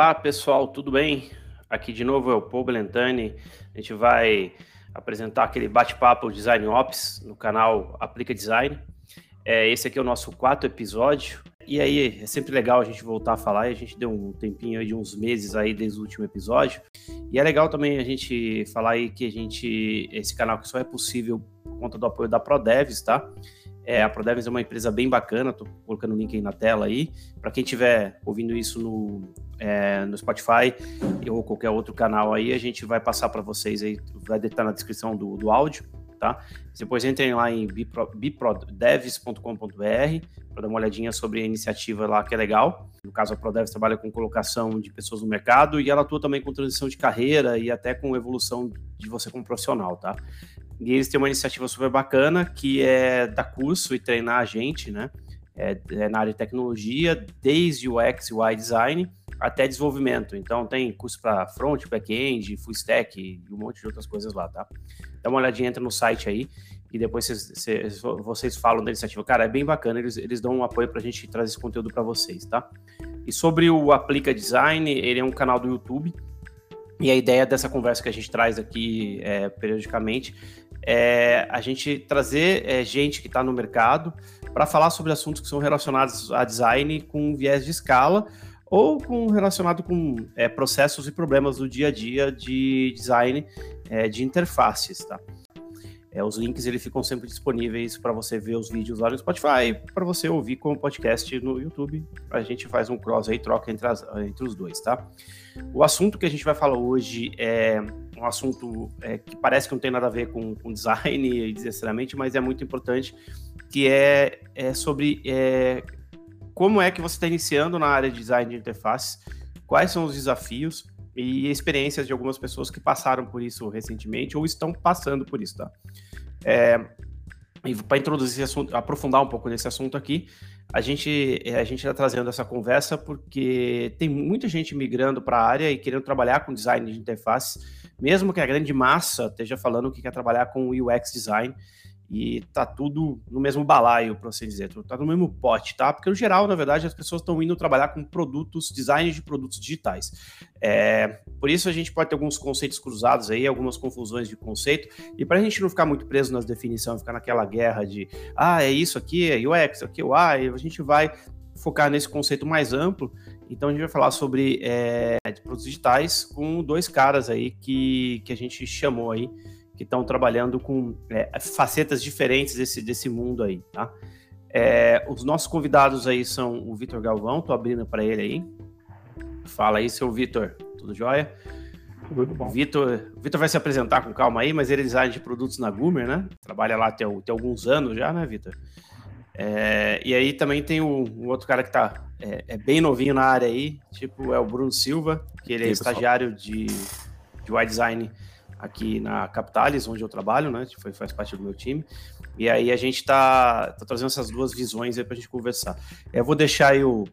Olá, pessoal, tudo bem? Aqui de novo é o Paul Belentani. A gente vai apresentar aquele bate-papo Design Ops no canal Aplica Design. É, esse aqui é o nosso quarto episódio. E aí, é sempre legal a gente voltar a falar. E a gente deu um tempinho de uns meses aí desde o último episódio. E é legal também a gente falar aí que a gente, esse canal que só é possível por conta do apoio da ProDevs, tá? É, a ProDevs é uma empresa bem bacana, tô colocando o link aí na tela aí. Para quem estiver ouvindo isso no, é, no Spotify ou qualquer outro canal aí, a gente vai passar para vocês aí, vai estar na descrição do, do áudio, tá? Depois entrem lá em biprodevs.com.br para dar uma olhadinha sobre a iniciativa lá que é legal. No caso, a ProDevs trabalha com colocação de pessoas no mercado e ela atua também com transição de carreira e até com evolução de você como profissional, tá? E eles têm uma iniciativa super bacana que é dar curso e treinar a gente, né? É, é na área de tecnologia, desde o UX UI design até desenvolvimento. Então tem curso para front, back-end, full stack e um monte de outras coisas lá, tá? Dá uma olhadinha, entra no site aí e depois vocês, vocês, vocês falam da iniciativa. Cara, é bem bacana, eles, eles dão um apoio para a gente trazer esse conteúdo para vocês, tá? E sobre o Aplica Design, ele é um canal do YouTube. E a ideia dessa conversa que a gente traz aqui é, periodicamente é a gente trazer é, gente que está no mercado para falar sobre assuntos que são relacionados a design com viés de escala ou com relacionado com é, processos e problemas do dia a dia de design é, de interfaces, tá? É, os links eles ficam sempre disponíveis para você ver os vídeos lá no Spotify, para você ouvir como podcast no YouTube. A gente faz um cross aí, troca entre, as, entre os dois, tá? O assunto que a gente vai falar hoje é um assunto é, que parece que não tem nada a ver com, com design necessariamente, mas é muito importante, que é, é sobre é, como é que você está iniciando na área de design de interface, quais são os desafios e experiências de algumas pessoas que passaram por isso recentemente ou estão passando por isso, tá? É, e para introduzir esse assunto, aprofundar um pouco nesse assunto aqui, a gente é, a gente está trazendo essa conversa porque tem muita gente migrando para a área e querendo trabalhar com design de interface, mesmo que a grande massa esteja falando que quer trabalhar com UX design e tá tudo no mesmo balaio, para assim dizer, tá no mesmo pote, tá? Porque no geral, na verdade, as pessoas estão indo trabalhar com produtos, design de produtos digitais. É, por isso a gente pode ter alguns conceitos cruzados aí, algumas confusões de conceito, e para a gente não ficar muito preso nas definições, ficar naquela guerra de, ah, é isso aqui, é UX, aqui é UI, a gente vai focar nesse conceito mais amplo. Então a gente vai falar sobre é, produtos digitais com dois caras aí que, que a gente chamou aí que estão trabalhando com é, facetas diferentes desse, desse mundo aí, tá? É, os nossos convidados aí são o Vitor Galvão, tô abrindo para ele aí. Fala aí, seu Vitor, tudo jóia? Tudo bom. Vitor, Vitor vai se apresentar com calma aí, mas ele é design de produtos na Gumer, né? Trabalha lá até, alguns anos já, né, Vitor? É, e aí também tem o, o outro cara que tá é, é, bem novinho na área aí, tipo é o Bruno Silva, que ele é estagiário de, de UI Design aqui na Capitalis, onde eu trabalho, né? Foi, faz parte do meu time. E aí a gente está tá trazendo essas duas visões aí para a gente conversar. Eu vou deixar aí o,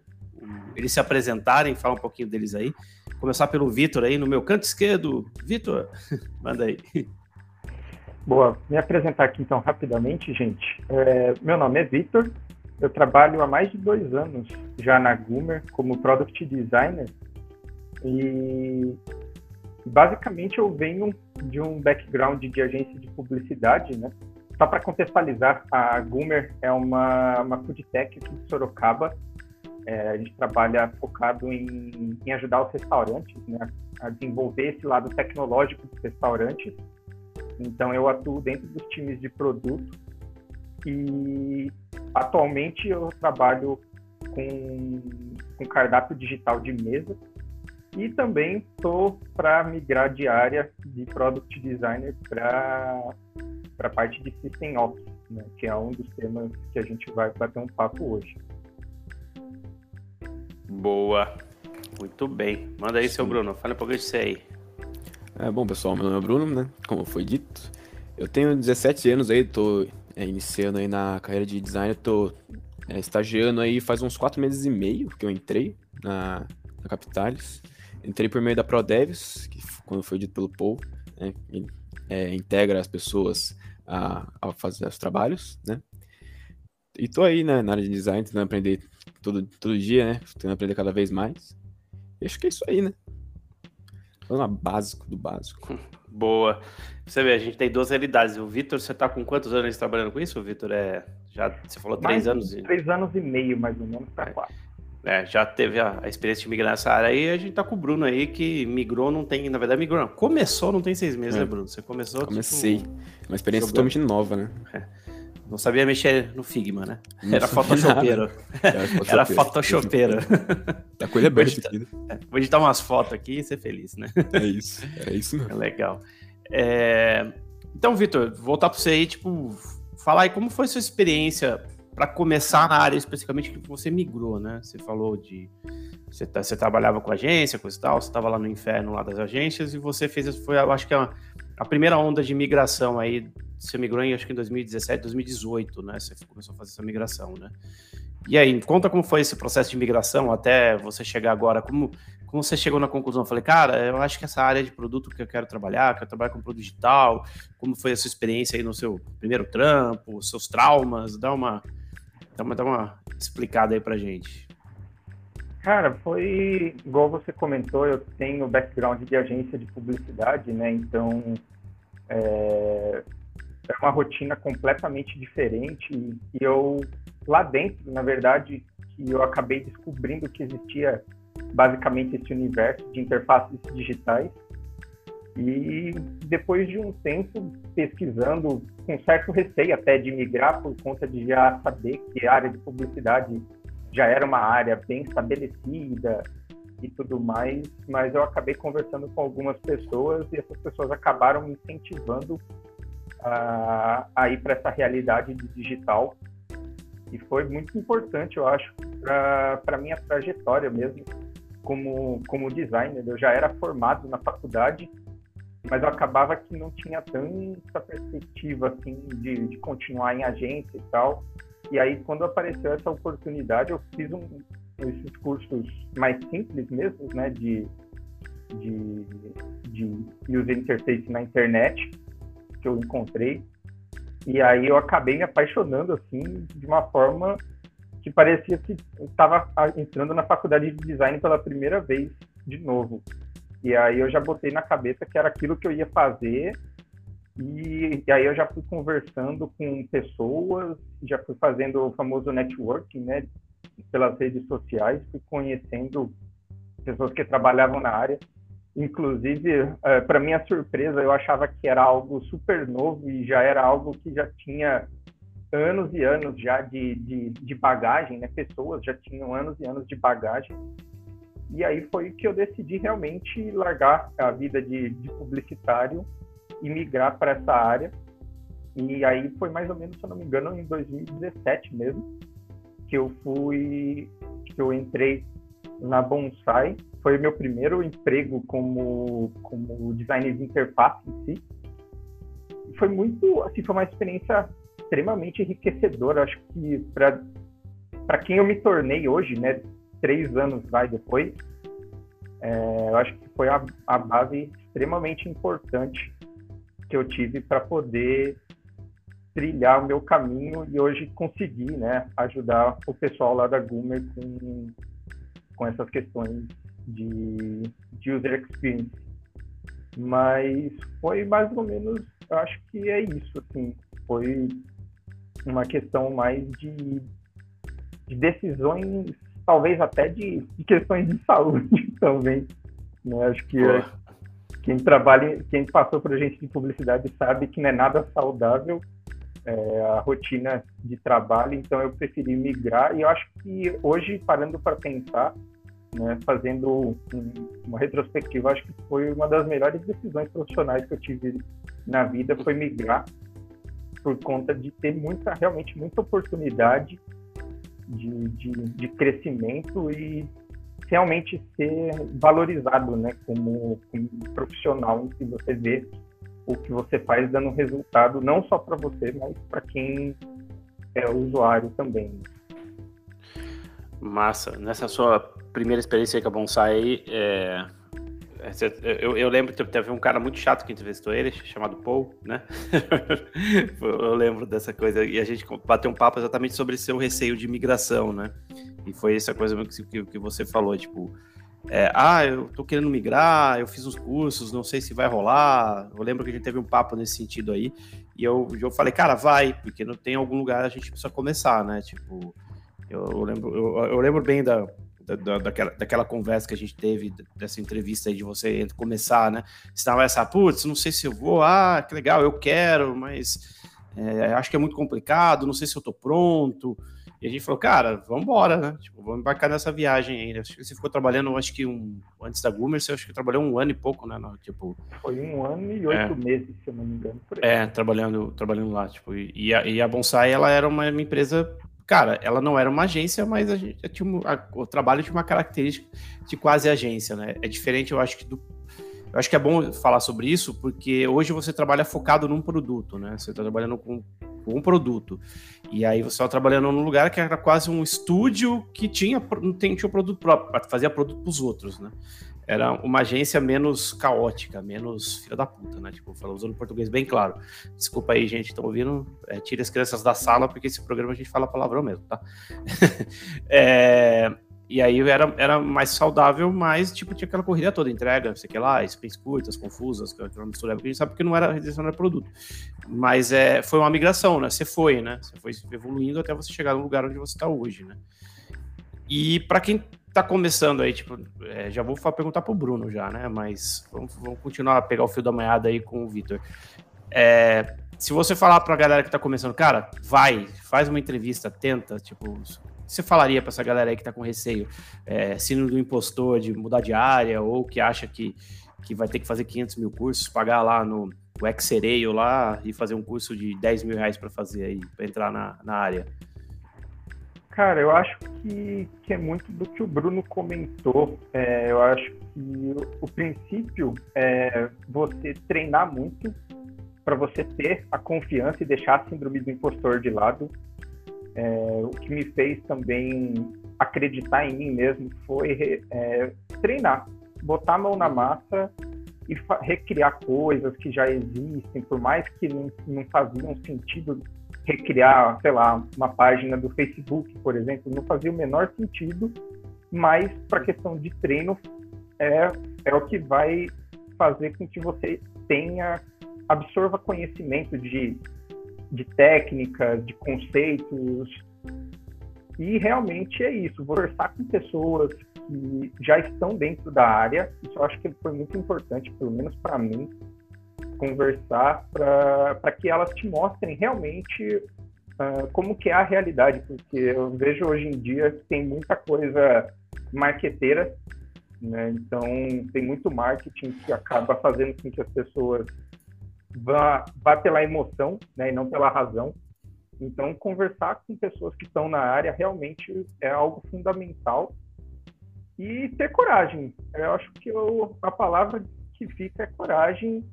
eles se apresentarem, falar um pouquinho deles aí. Começar pelo Vitor aí, no meu canto esquerdo. Vitor, manda aí. Boa, me apresentar aqui então rapidamente, gente. É, meu nome é Vitor, eu trabalho há mais de dois anos já na Gumer como Product Designer e basicamente eu venho de um background de agência de publicidade, né? Só para contextualizar, a Gumer é uma, uma food tech aqui de Sorocaba. É, a gente trabalha focado em, em ajudar os restaurantes, né? A desenvolver esse lado tecnológico dos restaurantes. Então eu atuo dentro dos times de produto e atualmente eu trabalho com, com cardápio digital de mesa e também estou para migrar de área de Product Designer para a parte de System Ops, né, que é um dos temas que a gente vai bater um papo hoje. Boa, muito bem. Manda aí, Sim. seu Bruno, fala um pouquinho de você aí. É, bom, pessoal, meu nome é Bruno, né? Como foi dito. Eu tenho 17 anos aí, tô é, iniciando aí na carreira de designer, tô é, estagiando aí faz uns 4 meses e meio que eu entrei na, na Capitalis. Entrei por meio da ProDevs, que quando foi dito pelo Paul, né, ele, é, integra as pessoas a, a, fazer os trabalhos, né? E tô aí, né, na área de design, tentando aprender todo, todo dia, né? Tentando aprender cada vez mais. acho que é isso aí, né? Vamos básico do básico. Boa. Você vê, a gente tem duas realidades. O Vitor, você tá com quantos anos trabalhando com isso, Vitor? É, já, você falou três mais anos. Três anos e meio, mais ou menos, para é. quatro. É, já teve a, a, experiência de migrar nessa área aí, a gente tá com o Bruno aí, que migrou, não tem, na verdade, migrou, não. Começou, não tem seis meses, é. né, Bruno? Você começou. Comecei. Tipo, Uma experiência totalmente nova, né? É. Não sabia mexer no Figma, né? Era photoshopeiro. Era photoshopeiro. Tá com ele aberto aqui. Né? É, vou editar umas fotos aqui e ser feliz, né? É isso. É isso mesmo. É legal. É... Então, Vitor, voltar para você aí, tipo, falar aí como foi a sua experiência para começar na área especificamente que você migrou, né? Você falou de você, tá, você trabalhava com agência, coisa e tal, você estava lá no inferno lá das agências e você fez, foi, eu acho que a, a primeira onda de migração aí você migrou em acho que em 2017, 2018, né? Você começou a fazer essa migração, né? E aí, conta como foi esse processo de migração até você chegar agora, como, como você chegou na conclusão? Eu falei, cara, eu acho que essa área de produto que eu quero trabalhar, quero trabalhar com produto digital, como foi a sua experiência aí no seu primeiro trampo, seus traumas, dá uma, uma, dá uma explicada aí pra gente. Cara, foi igual você comentou, eu tenho background de agência de publicidade, né? Então, é, é uma rotina completamente diferente e eu lá dentro, na verdade, que eu acabei descobrindo que existia basicamente esse universo de interfaces digitais e depois de um tempo pesquisando, com certo receio até de migrar por conta de já saber que a área de publicidade já era uma área bem estabelecida e tudo mais, mas eu acabei conversando com algumas pessoas e essas pessoas acabaram me incentivando a, a ir para essa realidade digital. E foi muito importante, eu acho, para a minha trajetória mesmo como, como designer. Eu já era formado na faculdade, mas eu acabava que não tinha tanta perspectiva assim de, de continuar em agência e tal. E aí, quando apareceu essa oportunidade, eu fiz um, esses cursos mais simples mesmo, né, de, de, de user interface na internet, que eu encontrei. E aí eu acabei me apaixonando, assim, de uma forma que parecia que estava entrando na faculdade de design pela primeira vez de novo. E aí eu já botei na cabeça que era aquilo que eu ia fazer. E, e aí eu já fui conversando com pessoas, já fui fazendo o famoso networking, né, pelas redes sociais, fui conhecendo pessoas que trabalhavam na área. Inclusive, é, para minha surpresa, eu achava que era algo super novo e já era algo que já tinha anos e anos já de, de, de bagagem, né? Pessoas já tinham anos e anos de bagagem. E aí foi que eu decidi realmente largar a vida de, de publicitário e migrar para essa área. E aí foi mais ou menos, se eu não me engano, em 2017 mesmo, que eu fui, que eu entrei na Bonsai foi meu primeiro emprego como, como designer de interface em si. Foi muito, assim, foi uma experiência extremamente enriquecedora. Acho que para quem eu me tornei hoje, né, três anos vai depois, é, eu acho que foi a, a base extremamente importante que eu tive para poder trilhar o meu caminho e hoje conseguir, né, ajudar o pessoal lá da Gumer com, com essas questões de, de user experience. Mas foi mais ou menos, eu acho que é isso, assim, foi uma questão mais de, de decisões, talvez até de, de, questões de saúde também. Né? Acho que é, quem trabalha, quem passou por agente de publicidade sabe que não é nada saudável é, a rotina de trabalho, então eu preferi migrar e eu acho que hoje, parando para pensar, né, fazendo um, uma retrospectiva, acho que foi uma das melhores decisões profissionais que eu tive na vida, foi migrar por conta de ter muita, realmente muita oportunidade de, de, de crescimento e realmente ser valorizado, né, como, como profissional, que você vê o que você faz dando resultado não só para você, mas para quem é usuário também. Massa. Nessa sua primeira experiência com a Bonsai, é... Eu, eu, lembro que teve um cara muito chato que entrevistou ele, chamado Paul, né? eu lembro dessa coisa. E a gente bateu um papo exatamente sobre seu receio de migração, né? E foi essa coisa que, você falou, tipo, é, ah, eu tô querendo migrar, eu fiz uns cursos, não sei se vai rolar. Eu lembro que a gente teve um papo nesse sentido aí. E eu, eu falei, cara, vai, porque não tem algum lugar a gente precisa começar, né? Tipo, eu lembro, eu, eu, lembro bem da, da, daquela, daquela conversa que a gente teve, dessa entrevista aí de você começar, né? Estava essa, putz, não sei se eu vou, ah, que legal, eu quero, mas é, acho que é muito complicado, não sei se eu tô pronto. E a gente falou, cara, vamos embora, né? Tipo, vamos embarcar nessa viagem aí. Acho que você ficou trabalhando, acho que um antes da Gumer, você acho que trabalhou um ano e pouco, né? No, tipo, Foi um ano e oito é, meses, se eu não me engano. É, trabalhando, trabalhando lá, tipo, e a, e a Bonsai, ela era uma, uma empresa cara, ela não era uma agência, mas a gente tinha, a, o trabalho tinha uma característica de quase agência, né? É diferente, eu acho que do, eu acho que é bom falar sobre isso, porque hoje você trabalha focado num produto, né? Você está trabalhando com, com, um produto. E aí você está trabalhando num lugar que era quase um estúdio que tinha, não tinha um produto próprio, fazia produto para os outros, né? Era uma agência menos caótica, menos filha da puta, né? Tipo, falando usando português bem claro. Desculpa aí, gente, estão ouvindo? É, tire as crianças da sala, porque esse programa a gente fala palavrão mesmo, tá? é, e aí era, era mais saudável, mas tipo, tinha aquela corrida toda, entrega, sei que lá, space curtas, confusas, aquela mistura, porque a gente sabe que não era redenção era produto. Mas é, foi uma migração, né? Você foi, né? Você foi evoluindo até você chegar no lugar onde você está hoje, né? E para quem tá começando aí, tipo, é, já vou perguntar pro Bruno já, né? Mas vamos, vamos continuar a pegar o fio da manhada aí com o Vitor. É, se você falar pra galera que tá começando, cara, vai, faz uma entrevista, tenta, tipo, você falaria para essa galera aí que está com receio, é, sino do impostor de mudar de área ou que acha que, que vai ter que fazer 500 mil cursos, pagar lá no Xereio lá e fazer um curso de 10 mil reais para fazer aí, para entrar na, na área? Cara, eu acho que, que é muito do que o Bruno comentou. É, eu acho que o, princípio é você treinar muito para você ter a confiança e deixar a síndrome do impostor de lado é, o que me fez também acreditar em mim mesmo foi é, treinar, botar a mão na massa e recriar coisas que já existem, por mais que não, não faziam sentido recriar, sei lá, uma página do Facebook, por exemplo, não fazia o menor sentido, mas para questão de treino é, é o que vai fazer com que você tenha absorva conhecimento de de técnicas, de conceitos. E realmente é isso, conversar com pessoas que já estão dentro da área, isso eu acho que foi muito importante, pelo menos para mim, conversar para que elas te mostrem realmente uh, como que é a realidade, porque eu vejo hoje em dia que tem muita coisa marqueteira, né? então tem muito marketing que acaba fazendo com que as pessoas vá, vá pela emoção, né, e não pela razão. Então, conversar com pessoas que estão na área realmente é algo fundamental. E ter coragem. Eu acho que eu, a palavra que fica é coragem.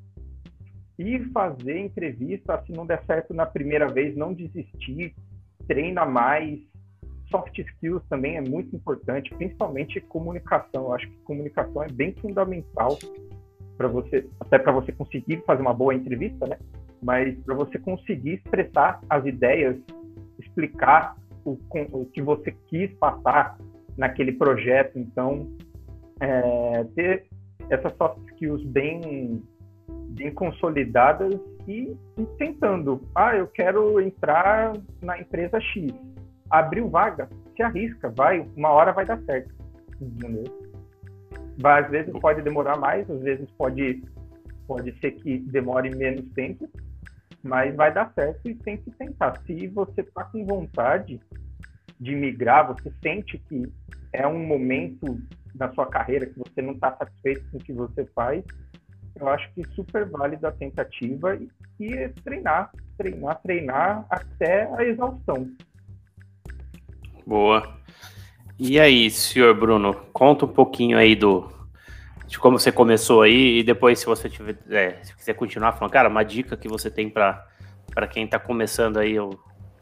E fazer entrevista, se não der certo na primeira vez, não desistir, treina mais. Soft skills também é muito importante, principalmente comunicação. Eu acho que comunicação é bem fundamental para você, até para você conseguir fazer uma boa entrevista, né? Mas para você conseguir expressar as ideias, explicar o, o que você quis passar naquele projeto. Então, é, ter essas soft skills bem, bem consolidadas e, e, tentando. Ah, eu quero entrar na empresa X. Abriu vaga, se arrisca, vai, uma hora vai dar certo. Entendeu? às vezes pode demorar mais, às vezes pode, pode ser que demore menos tempo, mas vai dar certo e tem que tentar. Se você está com vontade de migrar, você sente que é um momento da sua carreira que você não está satisfeito com o que você faz, eu acho que super válido a tentativa e, e treinar, treinar, treinar até a exaustão. Boa. E aí, senhor Bruno, conta um pouquinho aí do de como você começou aí e depois, se você tiver, é, se quiser continuar falando, cara, uma dica que você tem para para quem tá começando aí, eu,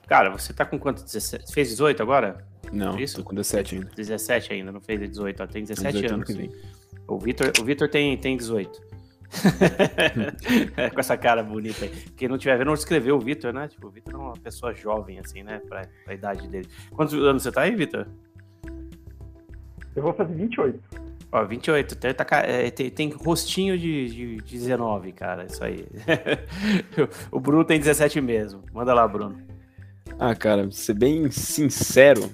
cara, você tá com quanto? 17, fez 18 agora? Não, Isso? tô com 17 ainda. 17 ainda, não fez 18, ó, tem 17 18 anos. Ano o Vitor, o Vitor tem tem 18. com essa cara bonita aí. Quem não tiver vendo, não escreveu o Vitor, né? Tipo, o Vitor é uma pessoa jovem, assim, né? Pra, pra idade dele. Quantos anos você tá aí, Vitor? Eu vou fazer 28. Ó, 28, tem, tá, é, tem, tem rostinho de, de, de 19, cara, isso aí. o Bruno tem 17 mesmo. Manda lá, Bruno. Ah, cara, ser bem sincero,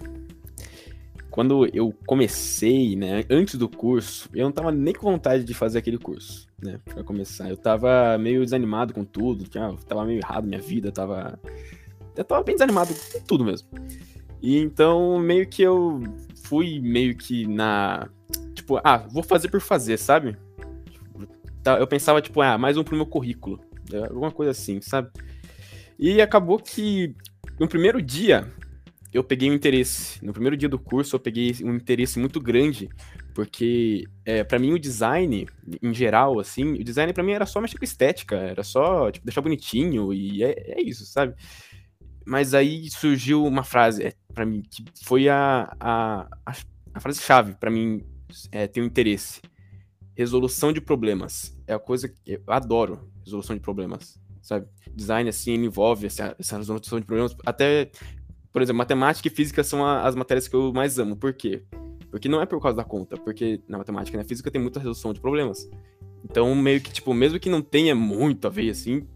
quando eu comecei, né, antes do curso, eu não tava nem com vontade de fazer aquele curso, né, pra começar. Eu tava meio desanimado com tudo, tinha, tava meio errado minha vida, tava. Eu tava bem desanimado com tudo mesmo. E então, meio que eu fui meio que na tipo, ah, vou fazer por fazer, sabe? Tá, eu pensava, tipo, ah, mais um pro meu currículo. É, alguma coisa assim, sabe? E acabou que no primeiro dia eu peguei um interesse. No primeiro dia do curso eu peguei um interesse muito grande, porque é, para mim o design, em geral, assim, o design para mim era só mexer com estética, era só, tipo, deixar bonitinho e é, é isso, sabe? Mas aí surgiu uma frase é, para mim que foi a, a, a, a frase-chave para mim é, tenho interesse. Resolução de problemas. É a coisa que eu adoro, resolução de problemas. Sabe? Design, assim, envolve essa, essa resolução de problemas. Até, por exemplo, matemática e física são a, as matérias que eu mais amo. Por quê? Porque não é por causa da conta, porque na matemática e na física tem muita resolução de problemas. Então, meio que, tipo, mesmo que não tenha muito a ver, assim,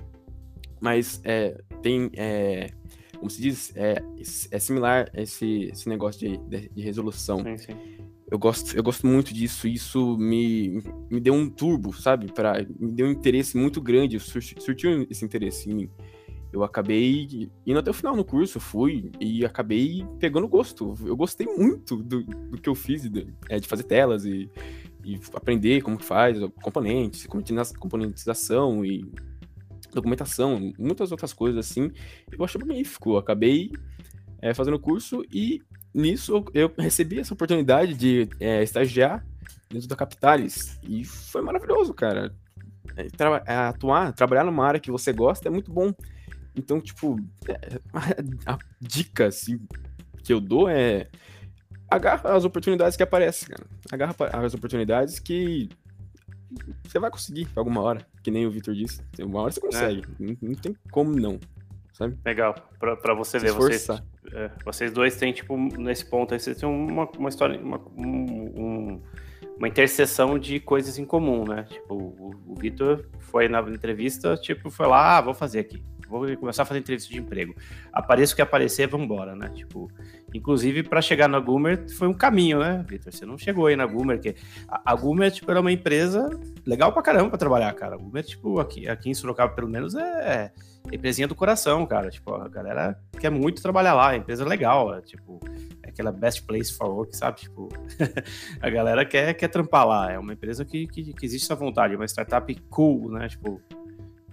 mas é, tem, é, como se diz, é, é similar esse, esse negócio de, de, de resolução. Sim, sim eu gosto, eu gosto muito disso. Isso me, me deu um turbo, sabe? Pra, me deu um interesse muito grande, surti, surtiu esse interesse em mim. Eu acabei indo até o final no curso, fui e acabei pegando gosto. Eu gostei muito do, do que eu fiz, de, é, de fazer telas e, e aprender como que faz, componentes, componentização e documentação, muitas outras coisas assim. Eu achei magnífico. Eu acabei é, fazendo o curso e nisso eu recebi essa oportunidade de é, estagiar dentro da Capitalis e foi maravilhoso, cara. É, é, atuar, trabalhar numa área que você gosta é muito bom. Então, tipo, é, a, a, dica assim, que eu dou é agarra as oportunidades que aparecem, cara. Agarra as oportunidades que você vai conseguir alguma hora, que nem o Victor disse. Uma hora você consegue, é. não, não, tem como não, sabe? Legal, pra, pra você Se ver, esforçar. vocês é, vocês dois têm, tipo, nesse ponto aí, vocês têm uma, uma história, uma, um, uma interseção de coisas em comum, né? Tipo, o, o Vitor foi na entrevista, tipo, foi lá, ah, vou fazer aqui. Vou começar a fazer entrevista de emprego. Apareça o que aparecer, vamos embora, né? Tipo, inclusive para chegar na Gumer foi um caminho, né, Vitor? Você não chegou aí na Gumer, que a, a Gumer tipo era uma empresa legal pra caramba pra trabalhar, cara. A Gumer, tipo, aqui, aqui em Sorocaba pelo menos é empresinha do coração, cara. Tipo, a galera quer muito trabalhar lá, a empresa é legal, é, tipo, é aquela best place for work, sabe? Tipo, a galera quer, quer trampar lá, é uma empresa que, que, que existe essa vontade, é uma startup cool, né? Tipo,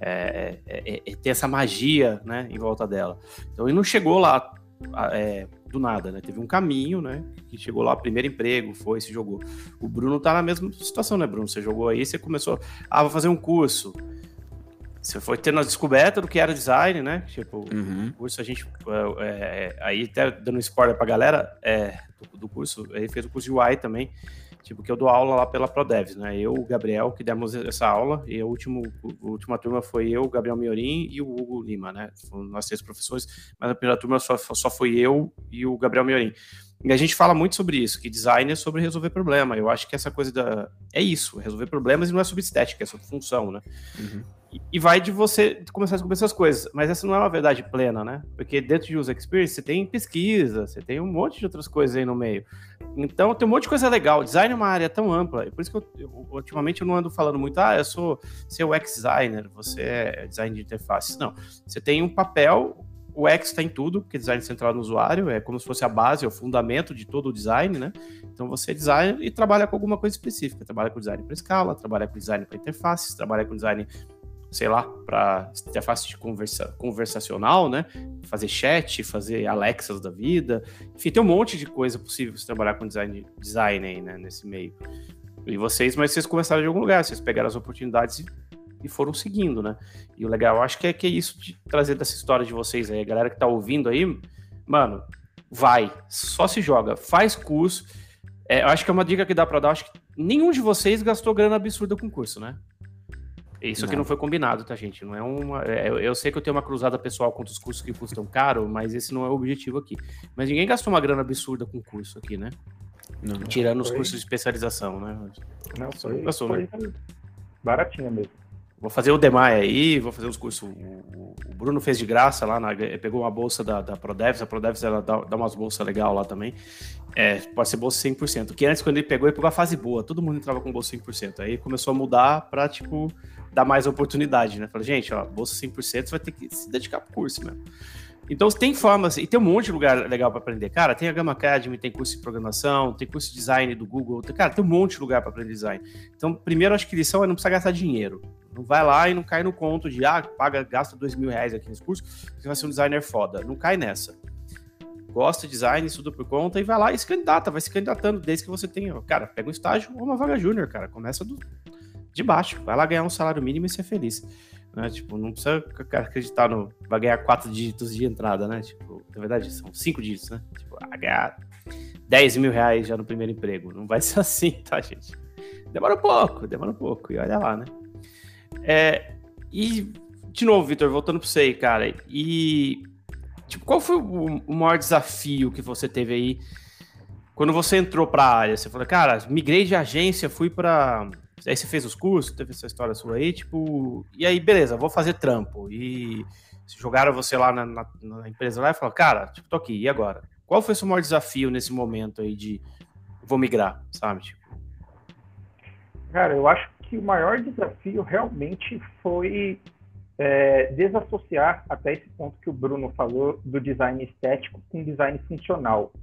é, é, é, é ter essa magia, né, em volta dela. Então ele não chegou lá é, do nada, né? Teve um caminho, né? Que chegou lá, primeiro emprego, foi, se jogou. O Bruno tá na mesma situação, né, Bruno? Você jogou aí, você começou, ah, vou fazer um curso. Você foi tendo a descoberta do que era design, né? Tipo, uhum. o curso a gente. É, aí, até dando spoiler pra galera do, curso, ele fez o curso de UI também, tipo, que eu dou aula lá pela ProDevs, né? Eu, o Gabriel, que demos essa aula, e a, último, a última turma foi eu, o Gabriel Miorim e o Hugo Lima, né? Foram nós três professores, mas a primeira turma só, só foi eu e o Gabriel Miorim. E a gente fala muito sobre isso, que design é sobre resolver problema. Eu acho que essa coisa da. É isso, resolver problemas e não é sobre estética, é sobre função, né? Uhum. E, vai de você começar a descobrir essas coisas. Mas essa não é uma verdade plena, né? Porque dentro de user experience você tem pesquisa, você tem um monte de outras coisas aí no meio. Então tem um monte de coisa legal. Design é uma área tão ampla. E por isso que eu, eu, ultimamente eu não ando falando muito, ah, eu sou seu UX designer, você é design de interfaces. Não. Você tem um papel o X está em tudo, porque design central no usuário é como se fosse a base, é o fundamento de todo o design, né? Então você é designer e trabalha com alguma coisa específica. Trabalha com design para escala, trabalha com design para interfaces, trabalha com design, sei lá, para interface de conversa, conversacional, né? Fazer chat, fazer Alexas da vida. Enfim, tem um monte de coisa possível você trabalhar com design, design aí, né? Nesse meio. E vocês, mas vocês começaram de algum lugar, vocês pegaram as oportunidades e e foram seguindo, né? E o legal, acho que é que é isso de trazer dessa história de vocês aí, a galera que tá ouvindo aí, mano, vai, só se joga, faz curso. É, eu acho que é uma dica que dá para dar, acho que nenhum de vocês gastou grana absurda com curso, né? Isso não. aqui não foi combinado, tá, gente? Não é uma. É, eu, eu, sei que eu tenho uma cruzada pessoal contra os cursos que custam caro, mas esse não é o objetivo aqui. Mas ninguém gastou uma grana absurda com curso aqui, né? Não, Tirando foi... os cursos de especialização, né? Não, foi, Passou, foi né? baratinha mesmo. Vou fazer o Demai aí, vou fazer os cursos. O, Bruno fez de graça lá, na, pegou uma bolsa da, da Prodevs, a Prodevs ela dá, dá umas bolsas legal lá também. É, pode ser bolsa 100%. Que antes, quando ele pegou, ele pegou a fase boa, todo mundo entrava com bolsa 100%. Aí começou a mudar pra, tipo, dar mais oportunidade, né? Falei, gente, ó, bolsa 100%, você vai ter que se dedicar pro curso mesmo. Então tem formas, e tem um monte de lugar legal para aprender. Cara, tem a Gama Academy, tem curso de programação, tem curso de design do Google, tem, cara, tem um monte de lugar para aprender design. Então, primeiro, acho que lição é não precisar gastar dinheiro. Não vai lá e não cai no conto de, ah, paga, gasta dois mil reais aqui nesse curso, você vai ser um designer foda. Não cai nessa. Gosta de design, estuda por conta e vai lá e se candidata, vai se candidatando desde que você tenha, cara, pega um estágio ou uma vaga júnior, cara, começa do, de baixo, vai lá ganhar um salário mínimo e ser feliz. Né? Tipo, não precisa acreditar no. Vai ganhar quatro dígitos de entrada, né? Tipo, na verdade, são cinco dígitos, né? Tipo, vai ganhar 10 mil reais já no primeiro emprego. Não vai ser assim, tá, gente? Demora um pouco, demora um pouco. E olha lá, né? É, e, de novo, Vitor, voltando para você aí, cara. E, tipo, qual foi o, o maior desafio que você teve aí quando você entrou para a área? Você falou, cara, migrei de agência, fui para Aí você fez os cursos, teve essa história sua aí, tipo, e aí, beleza, vou fazer trampo. E jogaram você lá na, na, na empresa lá e falaram, cara, tipo, tô aqui, e agora? Qual foi o seu maior desafio nesse momento aí de vou migrar, sabe? Tipo? Cara, eu acho que o maior desafio realmente foi é, desassociar até esse ponto que o Bruno falou do design estético com design funcional.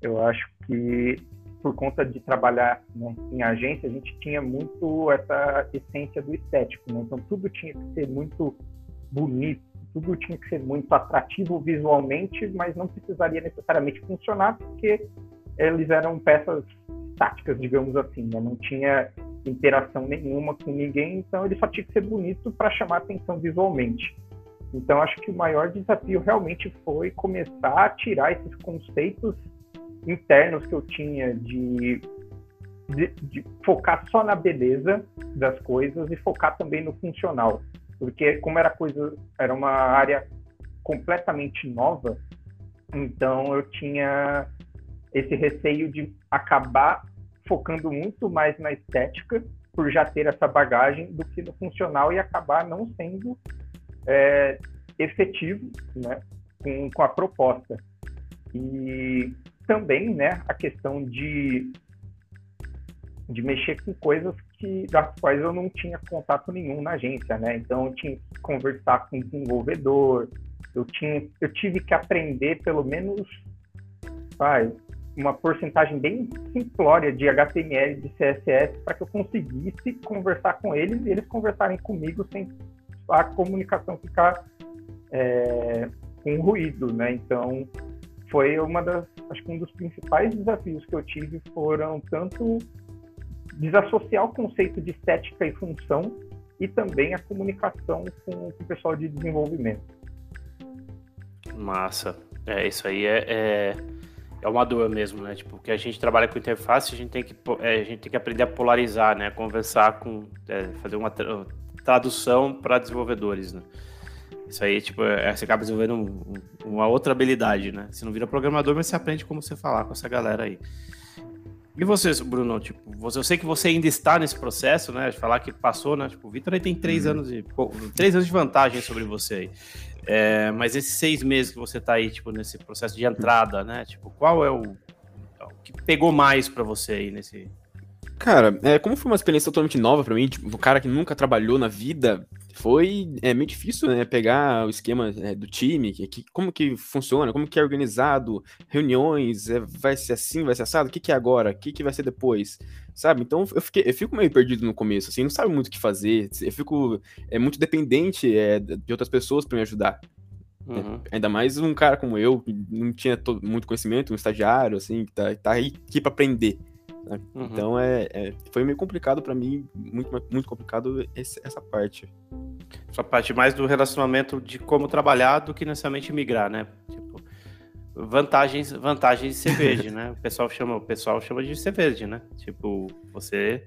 Eu acho que por conta de trabalhar né, em agência, a gente tinha muito essa essência do estético. Né? Então, tudo tinha que ser muito bonito, tudo tinha que ser muito atrativo visualmente, mas não precisaria necessariamente funcionar, porque eles eram peças táticas, digamos assim. Né? Não tinha interação nenhuma com ninguém, então ele só tinha que ser bonito para chamar atenção visualmente. Então, acho que o maior desafio realmente foi começar a tirar esses conceitos internos que eu tinha de, de, de, focar só na beleza das coisas e focar também no funcional, porque como era coisa, era uma área completamente nova, então eu tinha esse receio de acabar focando muito mais na estética por já ter essa bagagem do que no funcional e acabar não sendo é, efetivo né, com, com a proposta. E também né, a questão de, de mexer com coisas que, das quais eu não tinha contato nenhum na agência, né? Então eu tinha que conversar com o desenvolvedor, eu, tinha, eu tive que aprender pelo menos vai, uma porcentagem bem simplória de HTML de CSS para que eu conseguisse conversar com eles e eles conversarem comigo sem a comunicação ficar é, com ruído, né? Então foi uma das, acho que um dos principais desafios que eu tive foram tanto desassociar o conceito de estética e função e também a comunicação com, o pessoal de desenvolvimento. Massa. É, isso aí é, é, é, uma dor mesmo, né? Tipo, que a gente trabalha com interface, a gente tem que, é, a gente tem que aprender a polarizar, né? Conversar com, é, fazer uma tradução para desenvolvedores, né? Isso aí, tipo, é, você acaba desenvolvendo um, uma outra habilidade, né? Você não vira programador, mas você aprende como você falar com essa galera aí. E você, Bruno? Tipo, você, eu sei que você ainda está nesse processo, né? De falar que passou, né? Tipo, o Vitor aí tem três uhum. anos de três anos de vantagem sobre você aí. É, mas esses seis meses que você está aí, tipo, nesse processo de entrada, né? Tipo, qual é o, o que pegou mais para você aí nesse, Cara, é, como foi uma experiência totalmente nova para mim, tipo, o cara que nunca trabalhou na vida, foi é, meio difícil, né, pegar o esquema é, do time, que, que, como que funciona, como que é organizado, reuniões, é, vai ser assim, vai ser assado, o que que é agora, o que que vai ser depois, sabe? Então eu, fiquei, eu fico meio perdido no começo, assim, não sabe muito o que fazer, eu fico é, muito dependente é, de outras pessoas para me ajudar. Uhum. Ainda mais um cara como eu, que não tinha todo, muito conhecimento, um estagiário, assim, que tá, tá aí aqui pra aprender. Né? Uhum. Então é, é, foi meio complicado para mim, muito, muito complicado esse, essa parte. Essa parte mais do relacionamento de como trabalhar do que necessariamente migrar, né? Tipo, vantagens, vantagens de ser verde, né? O pessoal chama, o pessoal chama de ser verde, né? Tipo, você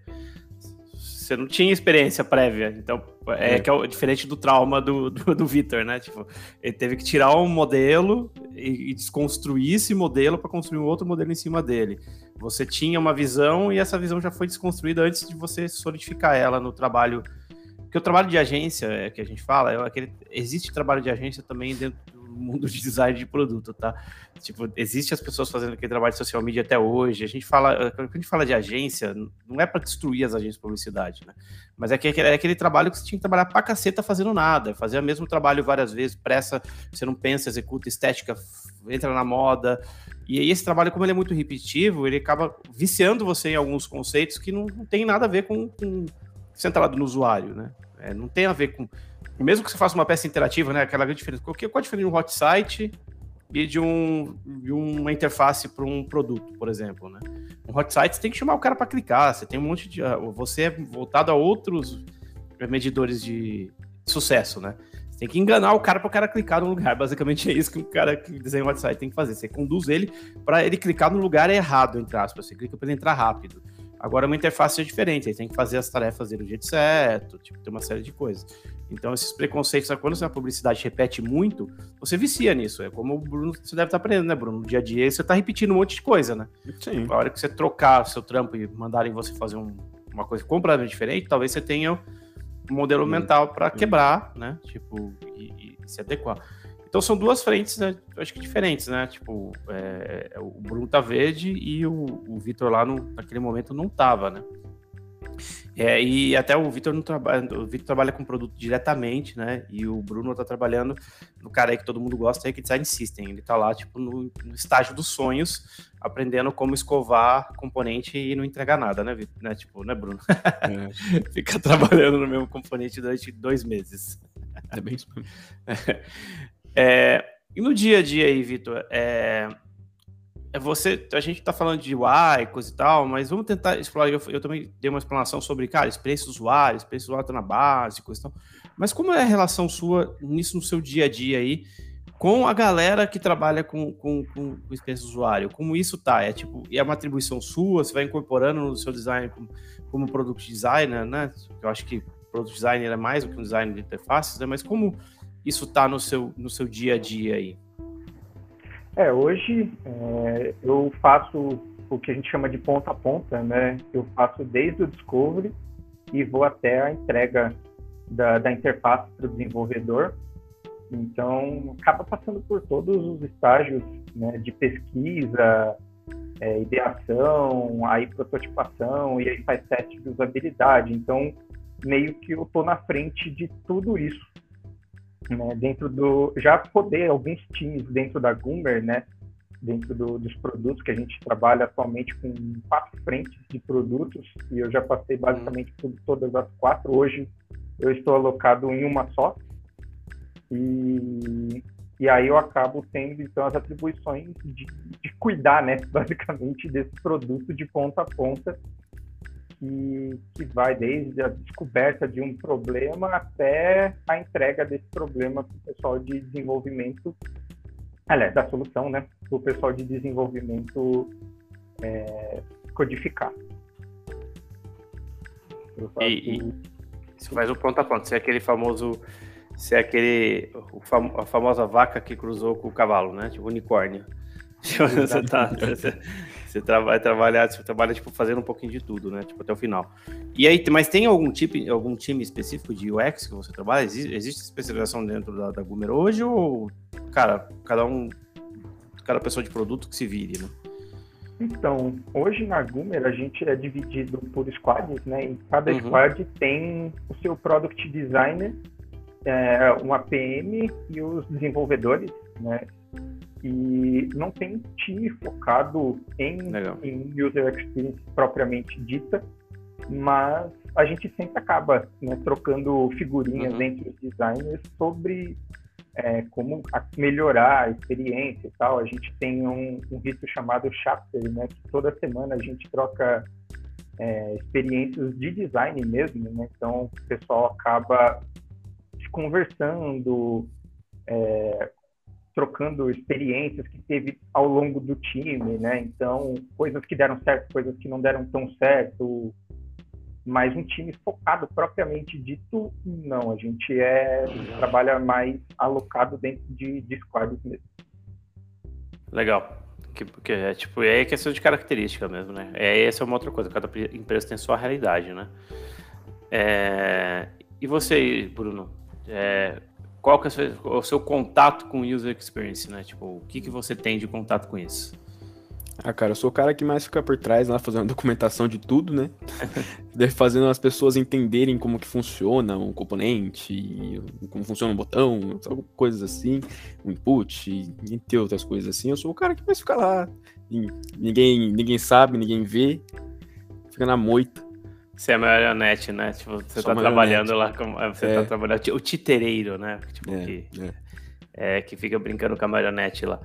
você não tinha experiência prévia, então é, é. que é diferente do trauma do, do, do Vitor, né? Tipo, ele teve que tirar um modelo e, e desconstruir esse modelo para construir um outro modelo em cima dele. Você tinha uma visão e essa visão já foi desconstruída antes de você solidificar ela no trabalho. Porque o trabalho de agência, é, que a gente fala, é aquele, existe trabalho de agência também dentro mundo de design de produto, tá? Tipo, existe as pessoas fazendo aquele trabalho de social media até hoje. A gente fala, quando a gente fala de agência, não é para destruir as agências de publicidade, né? Mas é, que, é aquele trabalho que você tinha que trabalhar pra caceta fazendo nada, fazer o mesmo trabalho várias vezes, pressa, você não pensa, executa, estética, entra na moda. E aí esse trabalho, como ele é muito repetitivo, ele acaba viciando você em alguns conceitos que não, não tem nada a ver com, com centrado no usuário, né? É, não tem a ver com mesmo que você faça uma peça interativa, né? Aquela grande diferença. Qual, qual a diferença de um hot site e de, um, de uma interface para um produto, por exemplo, né? Um hot site você tem que chamar o cara para clicar, você tem um monte de. Ah, você é voltado a outros medidores de sucesso, né? Tem que enganar o cara para o cara clicar no lugar. Basicamente é isso que o cara que desenha hot site tem que fazer. Você conduz ele para ele clicar no lugar errado, entre aspas. Você clica para ele entrar rápido. Agora, uma interface é diferente, ele tem que fazer as tarefas dele do jeito certo, tipo, tem uma série de coisas. Então, esses preconceitos, quando a publicidade repete muito, você vicia nisso. É como o Bruno, você deve estar aprendendo, né, Bruno? No dia a dia, você está repetindo um monte de coisa, né? Sim. A hora que você trocar o seu trampo e mandarem você fazer um, uma coisa completamente diferente, talvez você tenha modelo mental para quebrar, né? Tipo, e, e se adequar. Então são duas frentes, né, acho que diferentes, né? Tipo, é, o Bruno tá verde e o, o Vitor lá no, naquele momento não tava, né? É, e até o Vitor não trabalha, o Vitor trabalha com produto diretamente, né? E o Bruno tá trabalhando no cara aí que todo mundo gosta, aí que design system. Ele tá lá, tipo, no, no, estágio dos sonhos, aprendendo como escovar componente e não entregar nada, né, Vitor? Né? Tipo, né, Bruno? É. Fica trabalhando no mesmo componente durante dois meses. É bem isso. É, e no dia a dia aí, Vitor, é, é você, a gente está falando de UI, coisa e tal, mas vamos tentar explorar. Eu, eu, também dei uma explanação sobre, cara, experiência do usuário, experiência do usuário tá na base, coisa e tal. Mas como é a relação sua nisso no seu dia a dia aí com a galera que trabalha com, com, com, experiência do usuário? Como isso tá? É tipo, é uma atribuição sua? Você vai incorporando no seu design como, como product designer, né? Eu acho que product designer é mais do que um design de interfaces, né? Mas como isso está no seu, no seu dia a dia aí? É, hoje é, eu faço o que a gente chama de ponta a ponta, né? Eu faço desde o discovery e vou até a entrega da, da interface para o desenvolvedor. Então, acaba passando por todos os estágios né, de pesquisa, é, ideação, aí prototipação, e aí faz teste de usabilidade. Então, meio que eu estou na frente de tudo isso né, dentro do já poder alguns times dentro da Gummer, né, dentro do, dos produtos que a gente trabalha atualmente com quatro frentes de produtos e eu já passei basicamente por todas as quatro. Hoje eu estou alocado em uma só e, e aí eu acabo tendo então as atribuições de, de cuidar, né, basicamente desse produto de ponta a ponta que, que vai desde a descoberta de um problema até a entrega desse problema para o pessoal de desenvolvimento, aliás, da solução, né, para o pessoal de desenvolvimento é, codificar. E, e você faz o ponto a ponto, se é aquele famoso, se é aquele, fam, a famosa vaca que cruzou com o cavalo, né, tipo unicórnio. você tá, você, vai trabalhar, você trabalha tipo fazendo um pouquinho de tudo, né? Tipo até o final. E aí, mas tem algum tipo, algum time específico de UX que você trabalha? Existe, existe especialização dentro da, da Gumer hoje ou, cara, cada um, cada pessoa de produto que se vire, né? Então, hoje na Gumer a gente é dividido por squads, né? E cada uhum. squad tem o seu product designer, é, uma PM e os desenvolvedores, né? E não tem um time focado em, em, user experience propriamente dita, mas a gente sempre acaba né, trocando figurinhas uhum. entre os designers sobre é, como melhorar a experiência e tal. A gente tem um, um rito chamado chapter, né, que toda semana a gente troca é, experiências de design mesmo, né? Então o pessoal acaba conversando, é, trocando experiências que teve ao longo do time, né? Então, coisas que deram certo, coisas que não deram tão certo. Mas um time focado propriamente dito, não. A gente é trabalha mais alocado dentro de, de squads mesmo. Legal. Que, que é tipo, é questão de característica mesmo, né? É, essa é uma outra coisa, cada empresa tem sua realidade, né? É, e você, Bruno? É, qual que é o seu, o seu, contato com user experience, né? Tipo, o que, que você tem de contato com isso? Ah, cara, eu sou o cara que mais fica por trás lá fazendo documentação de tudo, né? fazendo as pessoas entenderem como que funciona um componente, como funciona um botão, coisas assim, um input, entre outras coisas assim. Eu sou o cara que mais fica lá. Ninguém, ninguém sabe, ninguém vê. Fica na moita. Você é marionete, né? Tipo, você sou tá trabalhando lá como. É, você é. tá trabalhando. O titereiro, né? Tipo, é, que, é. é. que fica brincando com a marionete lá.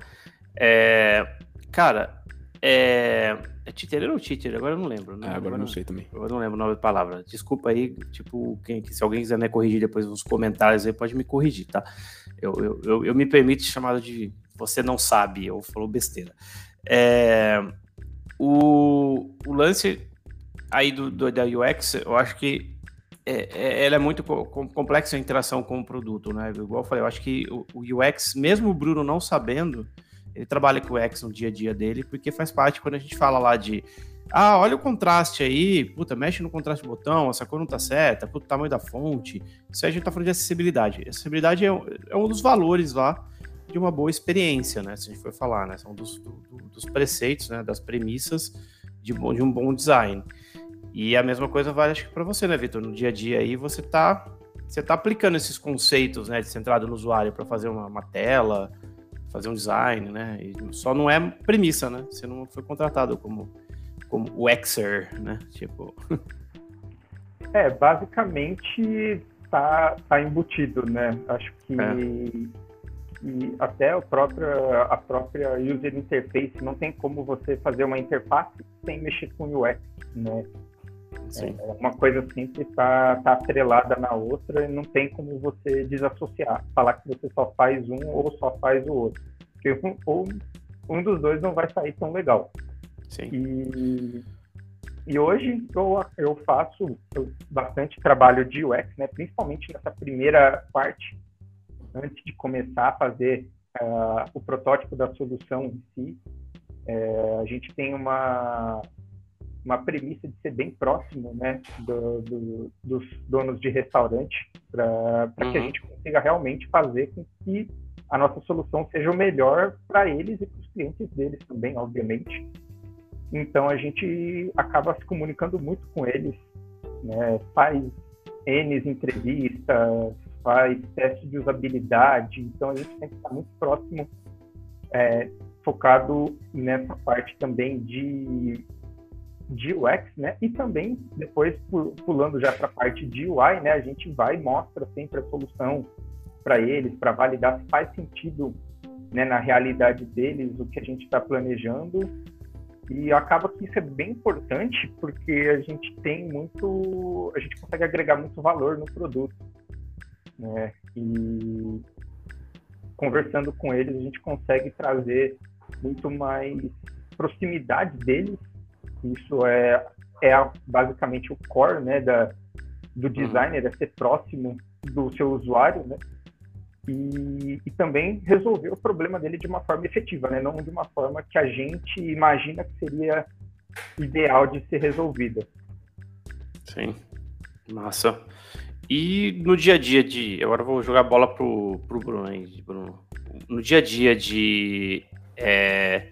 É, cara, é, é titereiro ou títer? Agora eu não lembro. Né? Ah, agora, agora não sei também. Agora não lembro o nome da palavra. Desculpa aí, tipo, quem, se alguém quiser me corrigir depois nos comentários aí, pode me corrigir, tá? Eu, eu, eu, eu me permito chamado de você não sabe, ou falou besteira. É, o, o lance aí do, do, da UX, eu acho que é, é, ela é muito complexa a interação com o produto, né? Igual eu falei, eu acho que o, o UX, mesmo o Bruno não sabendo, ele trabalha com o X no dia a dia dele, porque faz parte quando a gente fala lá de ah, olha o contraste aí, puta, mexe no contraste do botão, essa cor não tá certa, puta, o tamanho da fonte. Isso aí a gente tá falando de acessibilidade. Acessibilidade é, é um dos valores lá de uma boa experiência, né? Se a gente for falar, né? São dos, do, dos preceitos, né? Das premissas de, de um bom design. E a mesma coisa vale, acho que, para você, né, Vitor? No dia a dia aí, você tá, você tá aplicando esses conceitos, né, de centrado no usuário para fazer uma, uma tela, fazer um design, né? E só não é premissa, né? Você não foi contratado como, como o Xer, né? Tipo. É, basicamente tá, tá embutido, né? Acho que, é. até a própria, a própria user interface não tem como você fazer uma interface sem mexer com UX, né? Sim. É, uma coisa simples está tá atrelada na outra e não tem como você desassociar, falar que você só faz um ou só faz o outro. Porque um, ou um dos dois não vai sair tão legal. Sim. E, e hoje eu, eu faço bastante trabalho de UX, né, principalmente nessa primeira parte, antes de começar a fazer uh, o protótipo da solução em si. É, a gente tem uma, uma premissa de ser bem próximo né, do, do, dos donos de restaurante, para uhum. que a uhum. gente consiga realmente fazer com que a nossa solução seja o melhor para eles e para os clientes deles também, obviamente. Então a gente acaba se comunicando muito com eles, né, faz N entrevistas, faz teste de usabilidade, então a gente tem que estar muito próximo, é, focado nessa parte também de de UX, né? E também depois pulando já para a parte de UI, né? A gente vai e mostra sempre a solução para eles, para validar se faz sentido né, na realidade deles o que a gente está planejando. E acaba que isso é bem importante porque a gente tem muito, a gente consegue agregar muito valor no produto, né? E conversando com eles a gente consegue trazer muito mais proximidade deles isso é, é basicamente o core né, da, do uhum. designer, é ser próximo do seu usuário, né? E, e, também resolver o problema dele de uma forma efetiva, né? Não de uma forma que a gente imagina que seria ideal de ser resolvida. Sim, massa. E no dia a dia de. Agora eu vou jogar a bola pro, pro Bruno aí, Bruno. No dia a dia de. É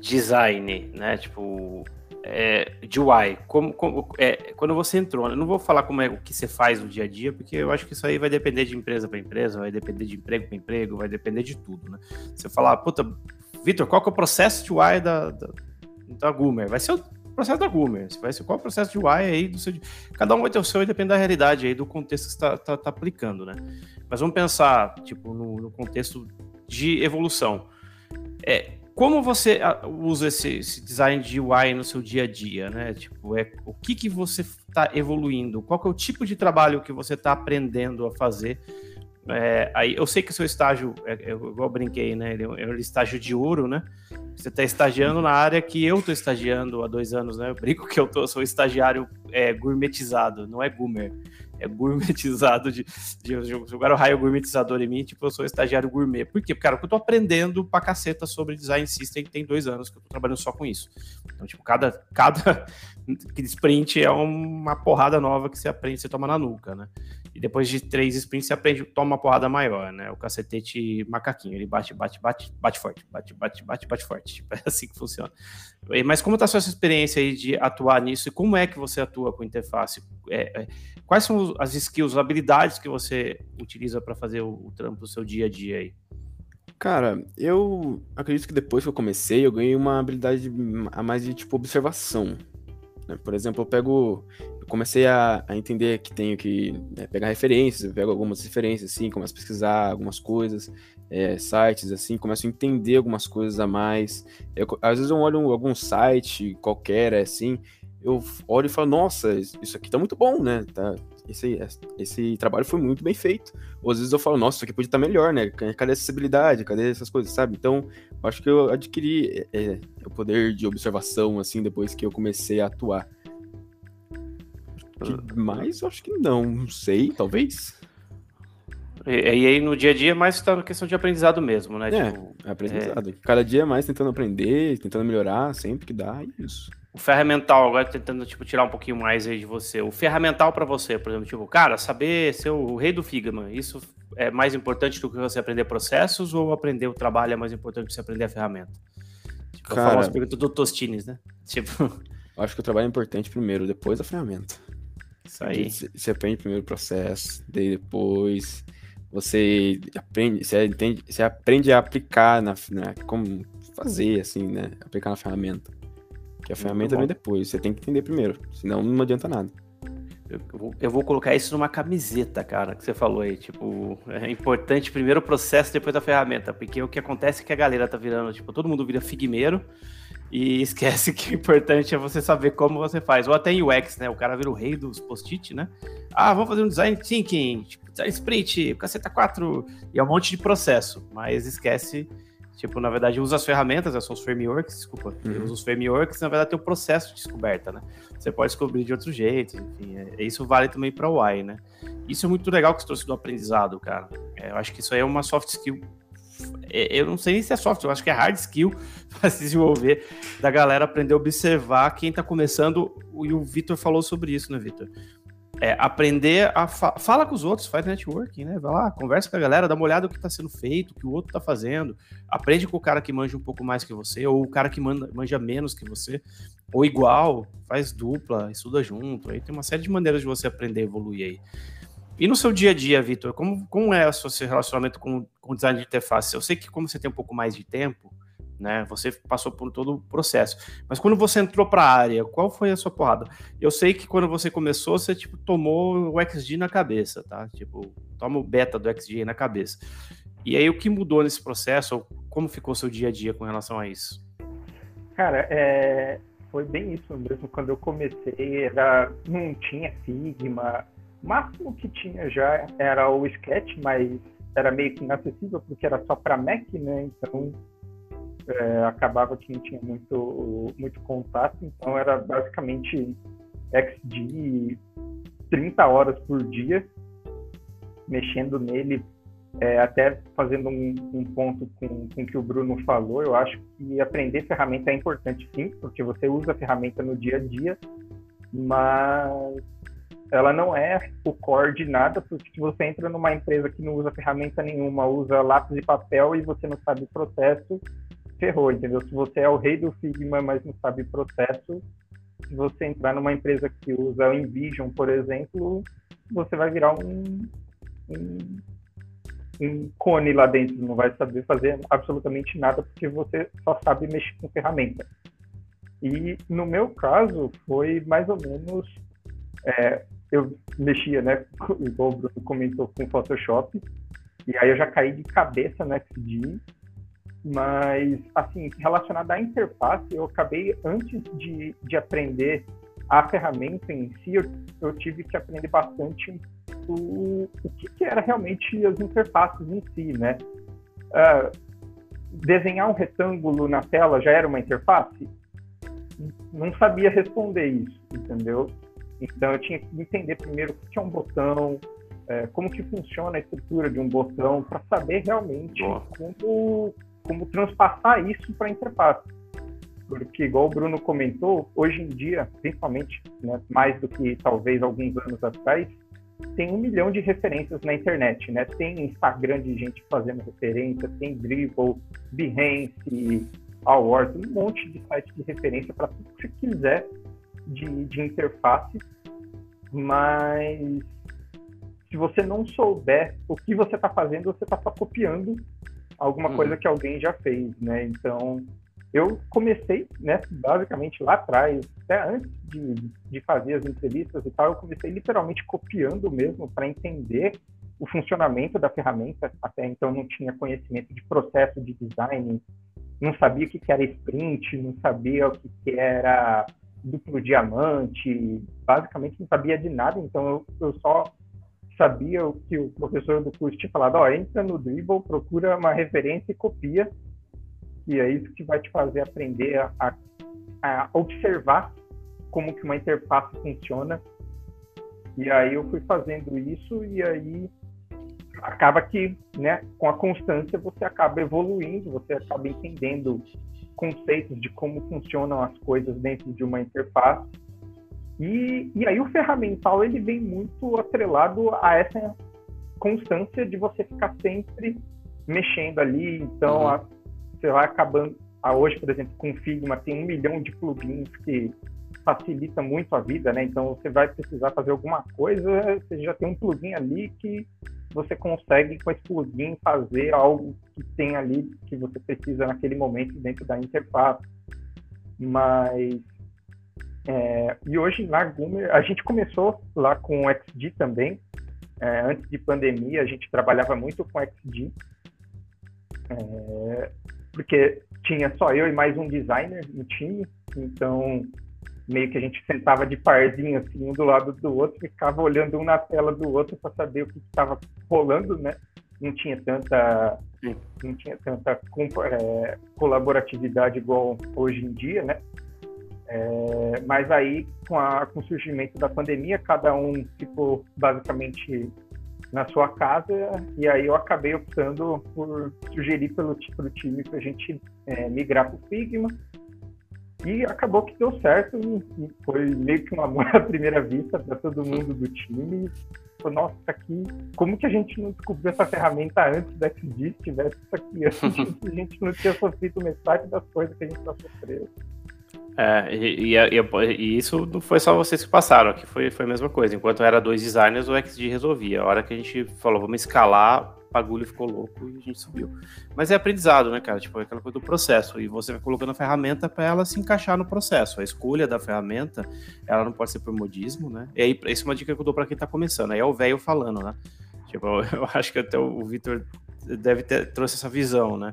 design, né? Tipo, é, de UI, como, como é, quando você entrou, eu não vou falar como é o que você faz no dia a dia, porque eu acho que isso aí vai depender de empresa para empresa, vai depender de emprego para emprego, vai depender de tudo, né? Você falar, puta, Vitor, qual que é o processo de UI da, da, da Gumer? Vai ser o processo da Gumer, vai ser qual é o processo de UI aí do seu. Cada um vai ter o seu e depende da realidade aí, do contexto que você está tá, tá aplicando, né? Mas vamos pensar, tipo, no, no contexto de evolução. É, como você ah, usa esse, esse, design de UI no seu dia a dia, né? Tipo, é, o que, que você está evoluindo? Qual é o tipo de trabalho que você está aprendendo a fazer? É, aí, eu sei que o seu estágio, é, é, eu brinquei, né? Ele é um estágio de ouro, né? Você está estagiando na área que eu estou estagiando há dois anos, né? Eu brinco que eu tô, sou estagiário é, gourmetizado, não é goomer. É gourmetizado de, de, jogar o raio gourmetizador em mim, tipo, eu sou estagiário gourmet. Por quê? Porque, cara, eu tô aprendendo pra caceta sobre design system, tem dois anos que eu tô trabalhando só com isso. Então, tipo, cada, cada sprint é uma porrada nova que você aprende, você toma na nuca, né? E depois de três sprints você aprende, toma uma porrada maior, né? O cacetete macaquinho, ele bate, bate, bate, bate forte, bate, bate, bate, bate forte. É assim que funciona. Mas como tá a sua experiência aí de atuar nisso e como é que você atua com interface? É, é, quais são as skills, as habilidades que você utiliza para fazer o, o trampo do seu dia a dia aí? Cara, eu acredito que depois que eu comecei, eu ganhei uma habilidade a mais de tipo observação. Né? Por exemplo, eu pego. Eu comecei a, a entender que tenho que né, pegar referências, eu pego algumas referências, assim, começo a pesquisar algumas coisas, é, sites, assim, começo a entender algumas coisas a mais. Eu, às vezes eu olho algum site qualquer, assim, eu olho e falo, nossa, isso aqui tá muito bom, né? Tá, esse, esse trabalho foi muito bem feito. Ou às vezes eu falo, nossa, isso aqui podia estar tá melhor, né? Cadê a acessibilidade? Cadê essas coisas, sabe? Então, acho que eu adquiri é, é, o poder de observação, assim, depois que eu comecei a atuar. Mas acho que não, não sei, talvez. E, e aí no dia a dia mais está na questão de aprendizado mesmo, né? É, tipo, é aprendizado. É... Cada dia mais tentando aprender, tentando melhorar sempre que dá, isso o ferramental, agora tentando tipo, tirar um pouquinho mais aí de você. O ferramental para você, por exemplo, tipo, cara, saber ser o rei do Figma, isso é mais importante do que você aprender processos ou aprender o trabalho é mais importante do que você aprender a ferramenta? Tipo, cara, a famosa pergunta do Tostines, né? Tipo. Acho que o trabalho é importante primeiro, depois a ferramenta. Isso aí. Você aprende primeiro o processo, daí depois você aprende, você entende, você aprende a aplicar na, na como fazer assim, né? Aplicar na ferramenta. Que a ferramenta vem depois, você tem que entender primeiro, senão não adianta nada. Eu vou, eu vou, colocar isso numa camiseta, cara, que você falou aí. Tipo, é importante primeiro o processo, depois a ferramenta. Porque o que acontece é que a galera tá virando, tipo, todo mundo vira figmeiro e esquece que o importante é você saber como você faz. Ou até em UX, né? O cara vira o rei dos post-it, né? Ah, vamos fazer um design thinking, tipo, design sprint, caceta 4, e é um monte de processo, mas esquece Tipo, na verdade, usa as ferramentas, né, são os frameworks, desculpa. Uhum. Usa os frameworks, na verdade, tem o processo de descoberta, né? Você pode descobrir de outros jeitos, enfim. É, isso vale também para o UI, né? Isso é muito legal que você trouxe do aprendizado, cara. É, eu acho que isso aí é uma soft skill. É, eu não sei nem se é soft, eu acho que é hard skill para se desenvolver, da galera aprender a observar quem está começando. E o Vitor falou sobre isso, né, Vitor? É, aprender a fa fala com os outros, faz networking, né? Vai lá, conversa com a galera, dá uma olhada no que está sendo feito, o que o outro está fazendo, aprende com o cara que manja um pouco mais que você, ou o cara que manda, manja menos que você, ou igual, faz dupla, estuda junto. Aí tem uma série de maneiras de você aprender a evoluir aí. E no seu dia a dia, Vitor, como, como é o seu relacionamento com, com o design de interface? Eu sei que como você tem um pouco mais de tempo, né? Você passou por todo o processo. Mas quando você entrou para a área, qual foi a sua porrada? Eu sei que quando você começou, você tipo tomou o XG na cabeça, tá? Tipo, toma o beta do XG na cabeça. E aí o que mudou nesse processo? Ou como ficou seu dia a dia com relação a isso? Cara, é... foi bem isso mesmo. Quando eu comecei, era não tinha Figma. O máximo que tinha já era o Sketch, mas era meio que inacessível porque era só para Mac, né? Então é, acabava que não tinha muito, muito contato, então era basicamente XD 30 horas por dia, mexendo nele, é, até fazendo um, um ponto com, com o que o Bruno falou, eu acho que aprender ferramenta é importante sim, porque você usa a ferramenta no dia a dia, mas ela não é o core de nada, porque se você entra numa empresa que não usa ferramenta nenhuma, usa lápis e papel e você não sabe o processo, ferrou, entendeu? Se você é o rei do Figma, mas não sabe processo, se você entrar numa empresa que usa o InVision, por exemplo, você vai virar um, um, um cone lá dentro, não vai saber fazer absolutamente nada porque você só sabe mexer com ferramenta. E no meu caso foi mais ou menos é, eu mexia, né, igual o Bruno comentou com Photoshop, e aí eu já caí de cabeça no XD mas, assim, relacionado à interface, eu acabei, antes de, de aprender a ferramenta em si, eu, eu tive que aprender bastante o, o que, que, era realmente as interfaces em si, né? Uh, desenhar um retângulo na tela já era uma interface? Não sabia responder isso, entendeu? Então eu tinha que entender primeiro o que é um botão, é, como que funciona a estrutura de um botão, para saber realmente como, como transpassar isso para a interface. Porque, igual o Bruno comentou, hoje em dia, principalmente, né, mais do que talvez alguns anos atrás, tem um milhão de referências na internet, né? Tem Instagram de gente fazendo referência, tem Dribble, Behance, Awards, um monte de sites de referência para tudo que você quiser de, de interface, mas se você não souber o que você está fazendo, você está só copiando alguma uhum. coisa que alguém já fez, né? Então, eu comecei, né, basicamente lá atrás, até antes de, de fazer as entrevistas e tal, eu comecei literalmente copiando mesmo para entender o funcionamento da ferramenta. Até então não tinha conhecimento de processo de design, não sabia o que, que era sprint, não sabia o que, que era duplo diamante, basicamente não sabia de nada, então eu, eu só sabia o que o professor do curso tinha falado, ó, oh, entra no Dribble, procura uma referência e copia, e é isso que vai te fazer aprender a, a observar como que uma interface funciona. E aí eu fui fazendo isso e aí acaba que, né, com a constância você acaba evoluindo, você acaba entendendo conceitos de como funcionam as coisas dentro de uma interface. E, e aí o ferramental ele vem muito atrelado a essa constância de você ficar sempre mexendo ali. Então, uhum. a, você vai acabando. A, hoje, por exemplo, com o Figma tem um milhão de plugins que facilita muito a vida, né? Então, você vai precisar fazer alguma coisa, você já tem um plugin ali que você consegue com esse plugin fazer algo que tem ali que você precisa naquele momento dentro da interface. Mas é, e hoje na Gumer a gente começou lá com o XD também. É, antes de pandemia a gente trabalhava muito com XD, é, porque tinha só eu e mais um designer no time, então meio que a gente sentava de parzinho assim, um do lado do outro, ficava olhando um na tela do outro para saber o que estava rolando, né? Não tinha tanta não tinha tanta é, colaboratividade igual hoje em dia, né? É, mas aí, com, a, com o surgimento da pandemia, cada um ficou basicamente na sua casa, e aí eu acabei optando por sugerir pelo, pelo time para a gente é, migrar para o Figma, e acabou que deu certo, e foi meio que um amor à primeira vista para todo mundo do time. Falei, nossa, aqui, como que a gente não descobriu essa ferramenta antes da se tivesse isso aqui antes, a gente não tinha sofrido metade das coisas que a gente está sofrendo. É, e, e, e, isso não foi só vocês que passaram, aqui foi, foi a mesma coisa. Enquanto era dois designers, o XD resolvia. A hora que a gente falou, vamos escalar, o bagulho ficou louco e a gente subiu. Mas é aprendizado, né, cara? Tipo, é aquela coisa do processo. E você vai colocando a ferramenta para ela se encaixar no processo. A escolha da ferramenta, ela não pode ser por modismo, né? E aí, isso é uma dica que eu dou para quem tá começando. Aí é o velho falando, né? Tipo, eu acho que até o Vitor deve ter trouxe essa visão, né?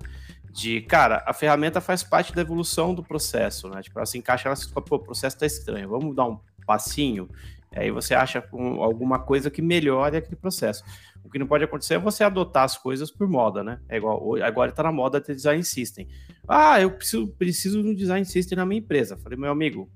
De, cara, a ferramenta faz parte da evolução do processo, né? Tipo, ela se encaixa, ela se fala, pô, o processo tá estranho, vamos dar um passinho, e aí você acha alguma coisa que melhore aquele processo. O que não pode acontecer é você adotar as coisas por moda, né? É igual, agora tá na moda ter design system. Ah, eu preciso, preciso de um design system na minha empresa. Falei, meu amigo,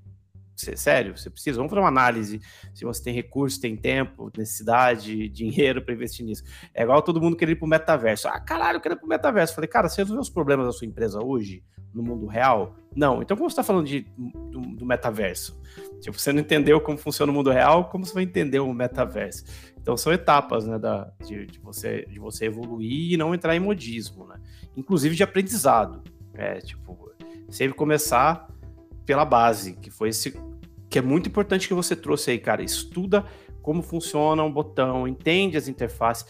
sério, você precisa. Vamos fazer uma análise se você tem recurso, tem tempo, necessidade, dinheiro para investir nisso. É igual todo mundo querer ir pro metaverso. Ah, caralho, eu quero ir pro metaverso. Falei, cara, você resolveu os problemas da sua empresa hoje, no mundo real? Não. Então, como você está falando de, do, do, metaverso? Tipo, você não entendeu como funciona o mundo real, como você vai entender o metaverso? Então, são etapas, né, da, de, de você, de você evoluir e não entrar em modismo, né? Inclusive de aprendizado. É, tipo, sempre começar pela base, que foi esse que é muito importante que você trouxe aí, cara. Estuda como funciona um botão, entende as interfaces.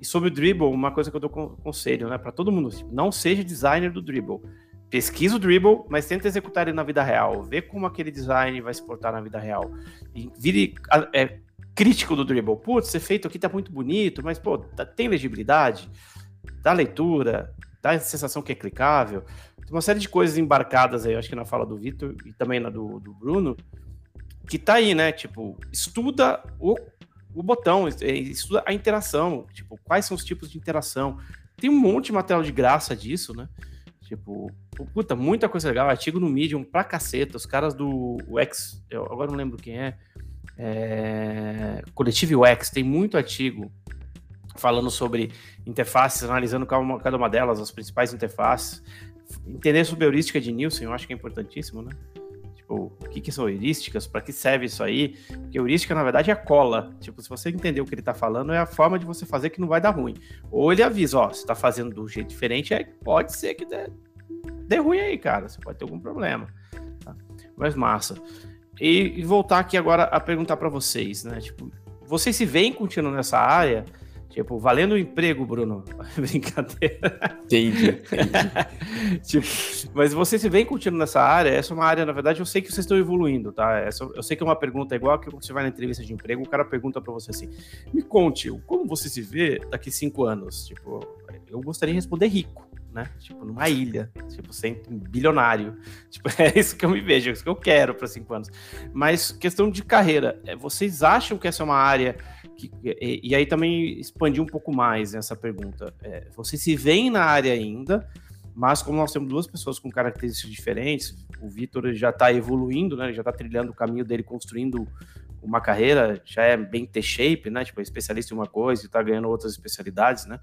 E sobre o Dribble, uma coisa que eu dou conselho, né, para todo mundo, tipo, não seja designer do Dribble. Pesquisa o Dribble, mas tenta executar ele na vida real. Vê como aquele design vai se portar na vida real. E vire é, crítico do Dribble. Putz, ser feito aqui tá muito bonito, mas, pô, tá, tem legibilidade? Dá leitura? Dá a sensação que é clicável? Tem uma série de coisas embarcadas aí, acho que na fala do Vitor e também na do, do Bruno, que tá aí, né? Tipo, estuda o, o botão, estuda a interação, tipo, quais são os tipos de interação. Tem um monte de material de graça disso, né? Tipo, puta, muita coisa legal. Artigo no Medium pra caceta. Os caras do X, eu agora não lembro quem é, É, Coletivo UX tem muito artigo falando sobre interfaces, analisando cada uma, cada uma delas, as principais interfaces. Entender sobre heurística de Nielsen, eu acho que é importantíssimo, né? Tipo, o que, que são heurísticas, para que serve isso aí? Porque heurística, na verdade, é cola. Tipo, se você entender o que ele está falando, é a forma de você fazer que não vai dar ruim. Ou ele avisa, ó, você tá fazendo do jeito diferente, aí pode ser que dê, dê ruim aí, cara. Você pode ter algum problema. Tá? Mas massa. E, e voltar aqui agora a perguntar para vocês, né? Tipo, vocês se veem continuando nessa área? Tipo, valendo o emprego, Bruno. Brincadeira. Entendi. entendi. tipo, mas você se vem continuando nessa área, essa é uma área, na verdade, eu sei que vocês estão evoluindo, tá? Essa, eu sei que é uma pergunta igual que você vai na entrevista de emprego, o cara pergunta para você assim: me conte, como você se vê daqui cinco anos? Tipo, eu gostaria de responder rico né? Tipo, numa ilha, tipo, sempre bilionário. Tipo, é isso que eu me vejo, é isso que eu quero para cinco anos. Mas questão de carreira, é, vocês acham que essa é uma área que, e, e aí também expandir um pouco mais essa pergunta. É, vocês se veem na área ainda, mas como nós temos duas pessoas com características diferentes, o Vitor já está evoluindo, né? Ele já está trilhando o caminho dele, construindo uma carreira, já é bem T-shape, né? Tipo, é especialista em uma coisa e está ganhando outras especialidades, né?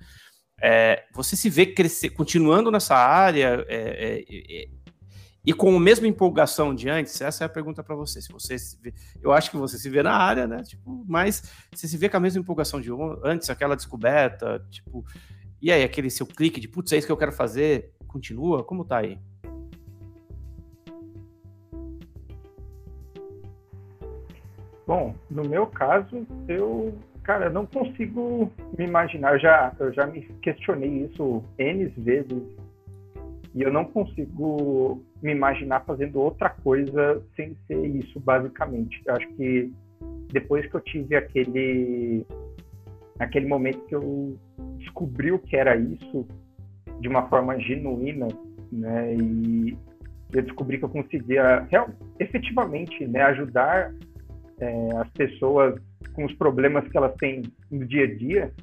É, você se vê crescer, continuando nessa área é, é, é, e com a mesma empolgação de antes? Essa é a pergunta para você. Se você vê, eu acho que você se vê na área, né? Tipo, mas você se vê com a mesma empolgação de antes, aquela descoberta, tipo, e aí aquele seu clique de putz, é isso que eu quero fazer, continua? Como tá aí? Bom, no meu caso, eu Cara, eu não consigo me imaginar. Eu já, eu já me questionei isso N vezes. E eu não consigo me imaginar fazendo outra coisa sem ser isso, basicamente. Eu acho que depois que eu tive aquele aquele momento que eu descobri o que era isso de uma forma genuína, né? E eu descobri que eu conseguia real, efetivamente, né, ajudar é, as pessoas com os problemas que elas têm no dia a dia,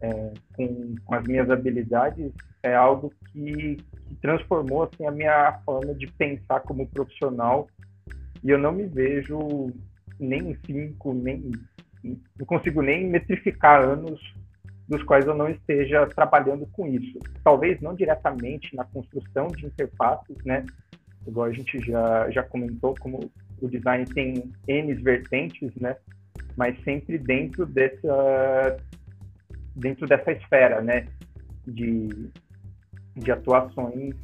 é, com, com, as minhas habilidades, é algo que, que, transformou assim, a minha forma de pensar como profissional. E eu não me vejo nem em cinco, nem não consigo nem metrificar anos dos quais eu não esteja trabalhando com isso. Talvez não diretamente na construção de interfaces, né? Igual a gente já, já comentou, como o design tem N vertentes, né? mas sempre dentro dessa dentro dessa esfera, né, de, de atuações.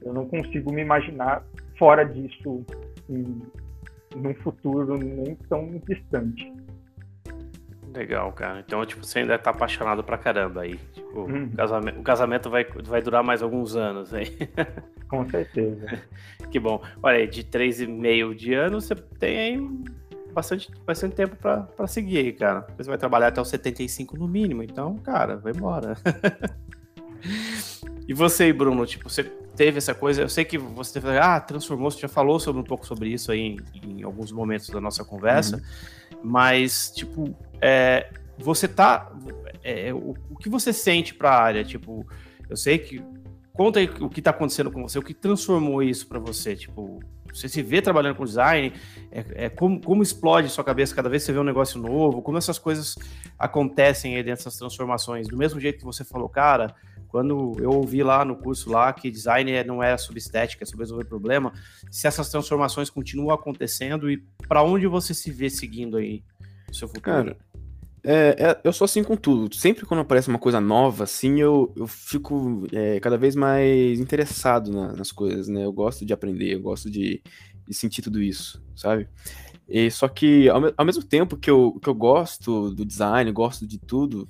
Eu não consigo me imaginar fora disso em, num futuro nem tão distante. Legal, cara. Então, tipo, você ainda tá apaixonado pra caramba aí. Tipo, hum. o, casamento, o casamento vai, vai durar mais alguns anos aí. Com certeza. que bom. Olha aí, de três e meio de ano, você tem aí bastante, bastante tempo para seguir aí, cara. Você vai trabalhar até os 75 no mínimo, então, cara, vai embora. e você, Bruno, tipo, você teve essa coisa, eu sei que você teve, ah, transformou, você já falou sobre um pouco sobre isso aí em, em alguns momentos da nossa conversa, uhum. mas, tipo, é, você tá, é, o, o que você sente para a área, tipo, eu sei que conta aí o que está acontecendo com você, o que transformou isso para você, tipo, você se vê trabalhando com design, é, é como, como, explode sua cabeça cada vez que você vê um negócio novo, como essas coisas acontecem aí dentro dessas transformações. Do mesmo jeito que você falou, cara, quando eu ouvi lá no curso lá que design é, não é sobre estética, é sobre resolver problema, se essas transformações continuam acontecendo e para onde você se vê seguindo aí no seu futuro? Cara, é, é, eu sou assim com tudo. Sempre quando aparece uma coisa nova, assim, eu, eu fico é, cada vez mais interessado na, nas coisas, né? Eu gosto de aprender, eu gosto de, de sentir tudo isso, sabe? E, só que, ao, ao, mesmo tempo que eu, que eu gosto do design, gosto de tudo,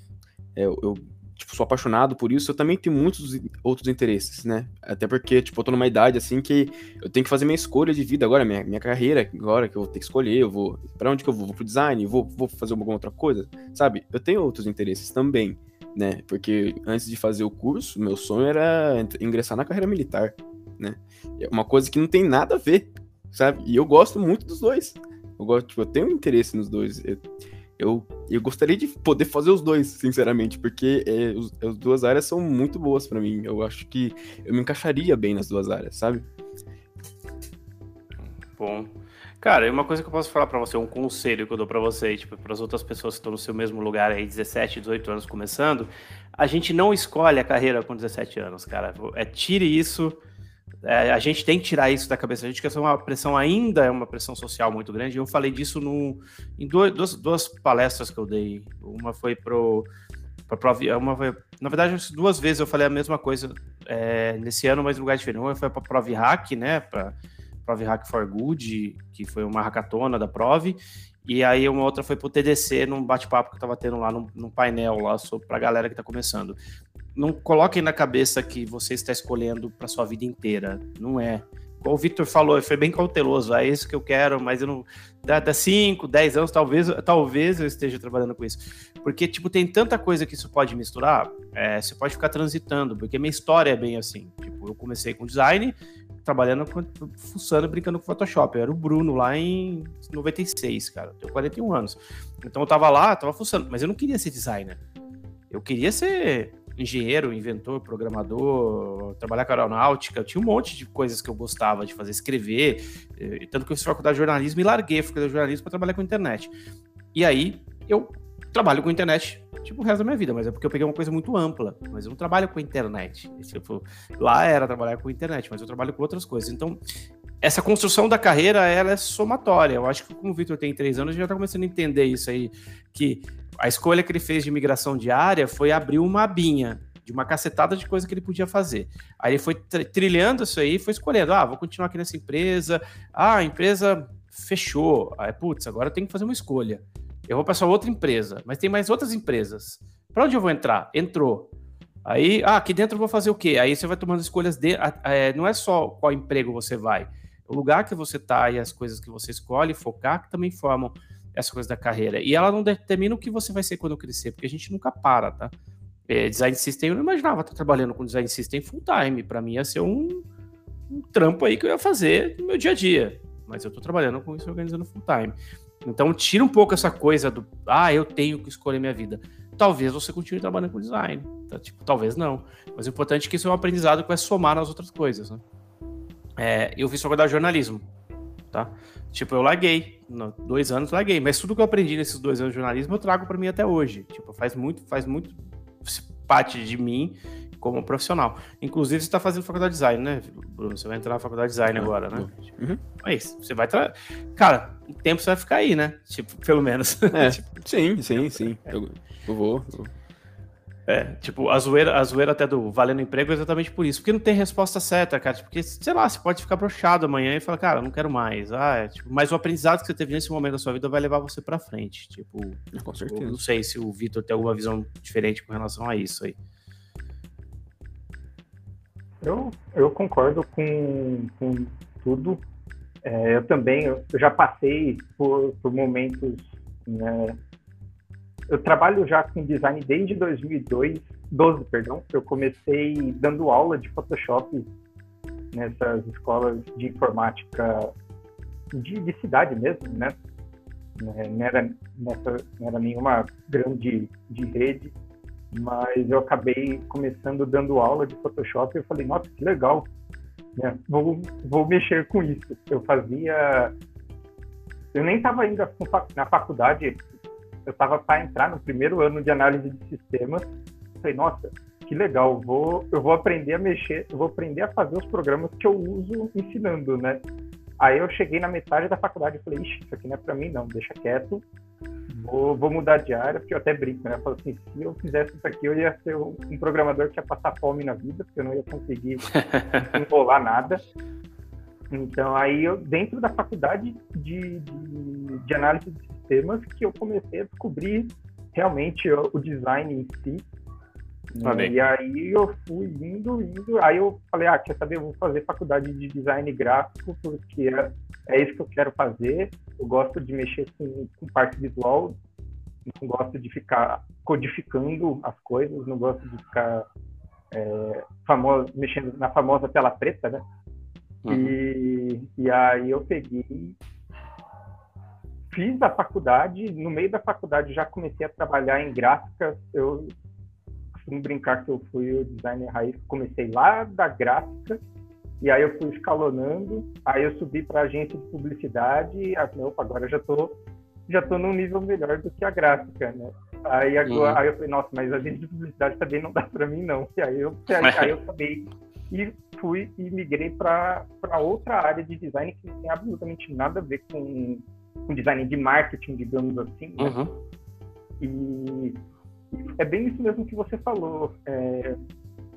é, eu, eu tipo, sou apaixonado por isso, eu também tenho muitos outros interesses, né? Até porque, tipo, eu tô numa idade, assim, que eu tenho que fazer minha escolha de vida agora, minha, minha carreira agora, que eu vou ter que escolher, eu vou... para onde que eu vou? Vou pro design? Vou, vou fazer alguma outra coisa? Sabe? Eu tenho outros interesses também, né? Porque antes de fazer o curso, meu sonho era ingressar na carreira militar, né? É uma coisa que não tem nada a ver, sabe? E eu gosto muito dos dois. Eu gosto, tipo, eu tenho interesse nos dois. Eu, eu, eu gostaria de poder fazer os dois, sinceramente, porque é, os, as duas áreas são muito boas para mim. Eu acho que eu me encaixaria bem nas duas áreas, sabe? Bom. Cara, uma coisa que eu posso falar para você, um conselho que eu dou para você, tipo, para as outras pessoas que estão no seu mesmo lugar aí, 17, 18 anos começando, a gente não escolhe a carreira com 17 anos, cara. É, tire isso. É, a gente tem que tirar isso da cabeça. A gente quer ser uma pressão ainda, é uma pressão social muito grande. Eu falei disso no, em duas, duas palestras que eu dei. Uma foi pro. Uma foi, na verdade, duas vezes eu falei a mesma coisa é, nesse ano, mas em lugar diferente. Uma foi para a Prov Hack, né? Para Prov Hack for Good, que foi uma hackatona da Prov, e aí uma outra foi pro TDC, num bate-papo que eu tava tendo lá, num, num painel lá, para a galera que tá começando. Não coloquem na cabeça que você está escolhendo para sua vida inteira, não é. Como o Victor falou, foi bem cauteloso, é isso que eu quero, mas eu não... Dá 5, 10 anos, talvez, talvez eu esteja trabalhando com isso. Porque, tipo, tem tanta coisa que isso pode misturar, é, você pode ficar transitando, porque minha história é bem assim. Tipo, eu comecei com design, trabalhando, fuçando, brincando com Photoshop. Eu era o Bruno lá em 96, cara. Eu tenho 41 anos. Então eu tava lá, tava fuçando, mas eu não queria ser designer. Eu queria ser engenheiro, inventor, programador, trabalhar com aeronáutica. Eu tinha um monte de coisas que eu gostava de fazer, escrever. Eh, tanto que eu fiz faculdade de jornalismo e larguei a faculdade de jornalismo para trabalhar com internet. E aí eu trabalho com internet tipo o resto da minha vida, mas é porque eu peguei uma coisa muito ampla. Mas eu não trabalho com internet. Tipo, lá era trabalhar com internet, mas eu trabalho com outras coisas. Então, essa construção da carreira, ela é somatória. Eu acho que como o Victor tem três anos, já está começando a entender isso aí, que a escolha que ele fez de migração diária foi abrir uma abinha de uma cacetada de coisa que ele podia fazer. Aí ele foi trilhando isso aí, foi escolhendo, ah, vou continuar aqui nessa empresa, ah, a empresa fechou, aí, putz, agora eu tenho que fazer uma escolha. Eu vou para essa outra empresa, mas tem mais outras empresas. Para onde eu vou entrar? Entrou. Aí, ah, aqui dentro eu vou fazer o quê? Aí você vai tomando escolhas de. É, não é só qual emprego você vai. O lugar que você está e as coisas que você escolhe, focar, que também formam essa coisa da carreira. E ela não determina o que você vai ser quando crescer, porque a gente nunca para, tá? É, design system, eu não imaginava estar trabalhando com design system full time. Para mim ia ser um, um, trampo aí que eu ia fazer no meu dia a dia. Mas eu estou trabalhando com isso organizando full time. Então tira um pouco essa coisa do ah, eu tenho que escolher minha vida. Talvez você continue trabalhando com design. Tá? Tipo, talvez não. Mas o importante é que isso é um aprendizado que vai somar nas outras coisas. Né? É, eu fiz faculdade de jornalismo. Tá? Tipo, eu larguei. No, dois anos larguei. Mas tudo que eu aprendi nesses dois anos de jornalismo eu trago para mim até hoje. Tipo, faz muito, faz muito parte de mim como profissional. Inclusive, você está fazendo faculdade de design, né, Bruno? Você vai entrar na faculdade de design agora, né? Uhum. É isso. Você vai. Tra... Cara, o tempo você vai ficar aí, né? Tipo, pelo menos. É, tipo, sim, sim, sim. Eu, eu vou. Eu... É, tipo, a zoeira, a zoeira até do valendo emprego é exatamente por isso. Porque não tem resposta certa, cara. Porque, sei lá, você pode ficar brochado amanhã e falar, cara, não quero mais. Ah, é, tipo, mas o aprendizado que você teve nesse momento da sua vida vai levar você pra frente. Tipo, com certeza. Eu não sei se o Vitor tem alguma visão diferente com relação a isso aí. Eu, eu concordo com, com tudo. É, eu também eu já passei por, por momentos. Né, eu trabalho já com design desde 2002, 12, perdão. Eu comecei dando aula de Photoshop nessas escolas de informática de, de cidade mesmo, né? Não era, nessa, não era nenhuma grande de rede mas eu acabei começando dando aula de Photoshop e eu falei, nossa, que legal, né? vou, vou mexer com isso. Eu fazia... Eu nem estava ainda na faculdade, eu estava para entrar no primeiro ano de análise de sistemas. Falei, nossa, que legal, vou, eu vou aprender a mexer, eu vou aprender a fazer os programas que eu uso ensinando, né? Aí eu cheguei na metade da faculdade e falei, ixi, isso aqui não é para mim não, deixa quieto, vou, vou mudar de área, porque eu até brinco, né? Eu falo assim, se eu fizesse isso aqui, eu ia ser um programador que ia passar fome na vida, porque eu não ia conseguir enrolar nada. Então, aí, eu, dentro da faculdade de, de, de, análise de sistemas, que eu comecei a descobrir realmente o, design em si. E aí eu fui indo, indo. Aí eu falei, ah, quer saber? Eu vou fazer faculdade de design gráfico, porque é, é isso que eu quero fazer. Eu gosto de mexer com, com parte visual, não gosto de ficar codificando as coisas, não gosto de ficar é, famoso, mexendo na famosa tela preta, né? Uhum. E, e aí eu peguei, fiz a faculdade, no meio da faculdade já comecei a trabalhar em gráfica. Eu costumo brincar que eu fui o designer raiz, comecei lá da gráfica E aí eu fui escalonando, aí eu subi para agência de publicidade e ah, opa, agora já tô já tô num nível melhor do que a gráfica, né? Aí agora uhum. aí eu falei, nossa, mas a agência de publicidade também não dá para mim não. E aí eu aí, aí eu acabei e fui e migrei para outra área de design que não tem absolutamente nada a ver com, com design de marketing, digamos assim. Né? Uhum. E é bem isso mesmo que você falou. É,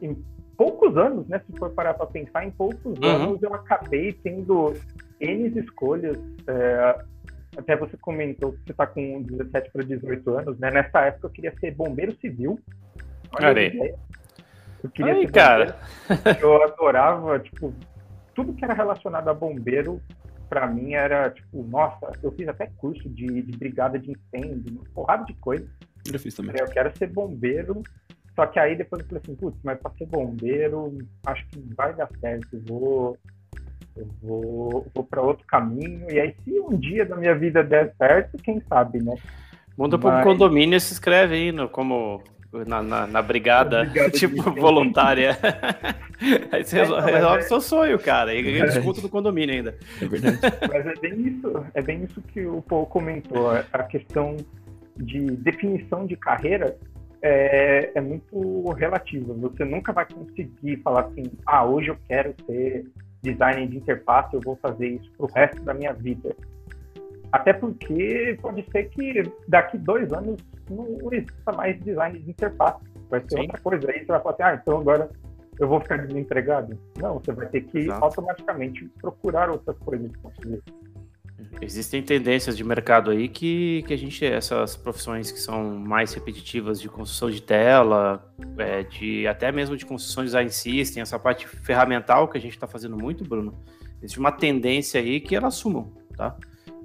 em poucos anos, né? Se for parar para pensar, em poucos uhum. anos eu acabei tendo N escolhas. É, até você comentou que você está com 17 para 18 anos, né? Nessa época eu queria ser bombeiro civil. Olha eu queria Aí, ser cara. Eu adorava, tipo, tudo que era relacionado a bombeiro, para mim era, tipo, nossa, eu fiz até curso de, de brigada de incêndio, uma porrada de coisa. Eu fiz também. Eu quero ser bombeiro, só que aí depois eu falei assim, putz, mas para ser bombeiro, acho que vai dar certo, eu vou, eu vou, vou para outro caminho, e aí se um dia da minha vida der certo, quem sabe, né? Muda para um condomínio e se inscreve aí no, como na, na, na brigada, brigada, tipo, voluntária. Aí você é, resolve, resolve é... seu sonho, cara. E ganha desconto do condomínio ainda. É verdade. Mas é bem isso, é bem isso que o Paul comentou. A questão de definição de carreira é, é muito relativa. Você nunca vai conseguir falar assim, ah, hoje eu quero ser designer de interface, eu vou fazer isso pro resto da minha vida. Até porque pode ser que daqui dois anos não exista mais design de interface. Vai ser Sim. outra coisa. Aí você vai falar assim, ah, então agora eu vou ficar desempregado. Não, você vai ter que Exato. automaticamente procurar outras coisas de conseguir. Existem tendências de mercado aí que, que a gente, essas profissões que são mais repetitivas de construção de tela, é, de até mesmo de construção de design system, essa parte ferramental que a gente está fazendo muito, Bruno, existe uma tendência aí que elas sumam, tá?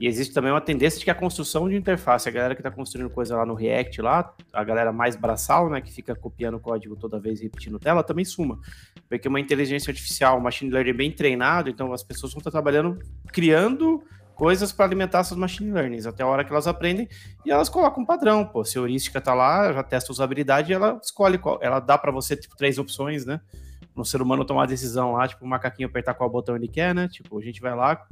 E existe também uma tendência de que a construção de interface, a galera que está construindo coisa lá no React, lá, a galera mais braçal, né, que fica copiando o código toda vez e repetindo tela, também suma. Porque uma inteligência artificial, um machine learning bem treinado, então as pessoas vão estar trabalhando, criando coisas para alimentar essas machine learnings, até a hora que elas aprendem e elas colocam um padrão, pô, se a heurística tá lá, já testa usabilidade e ela escolhe qual, ela dá para você tipo três opções, né? No ser humano tomar a decisão lá, tipo, o macaquinho apertar qual botão ele quer, né? Tipo, a gente vai lá,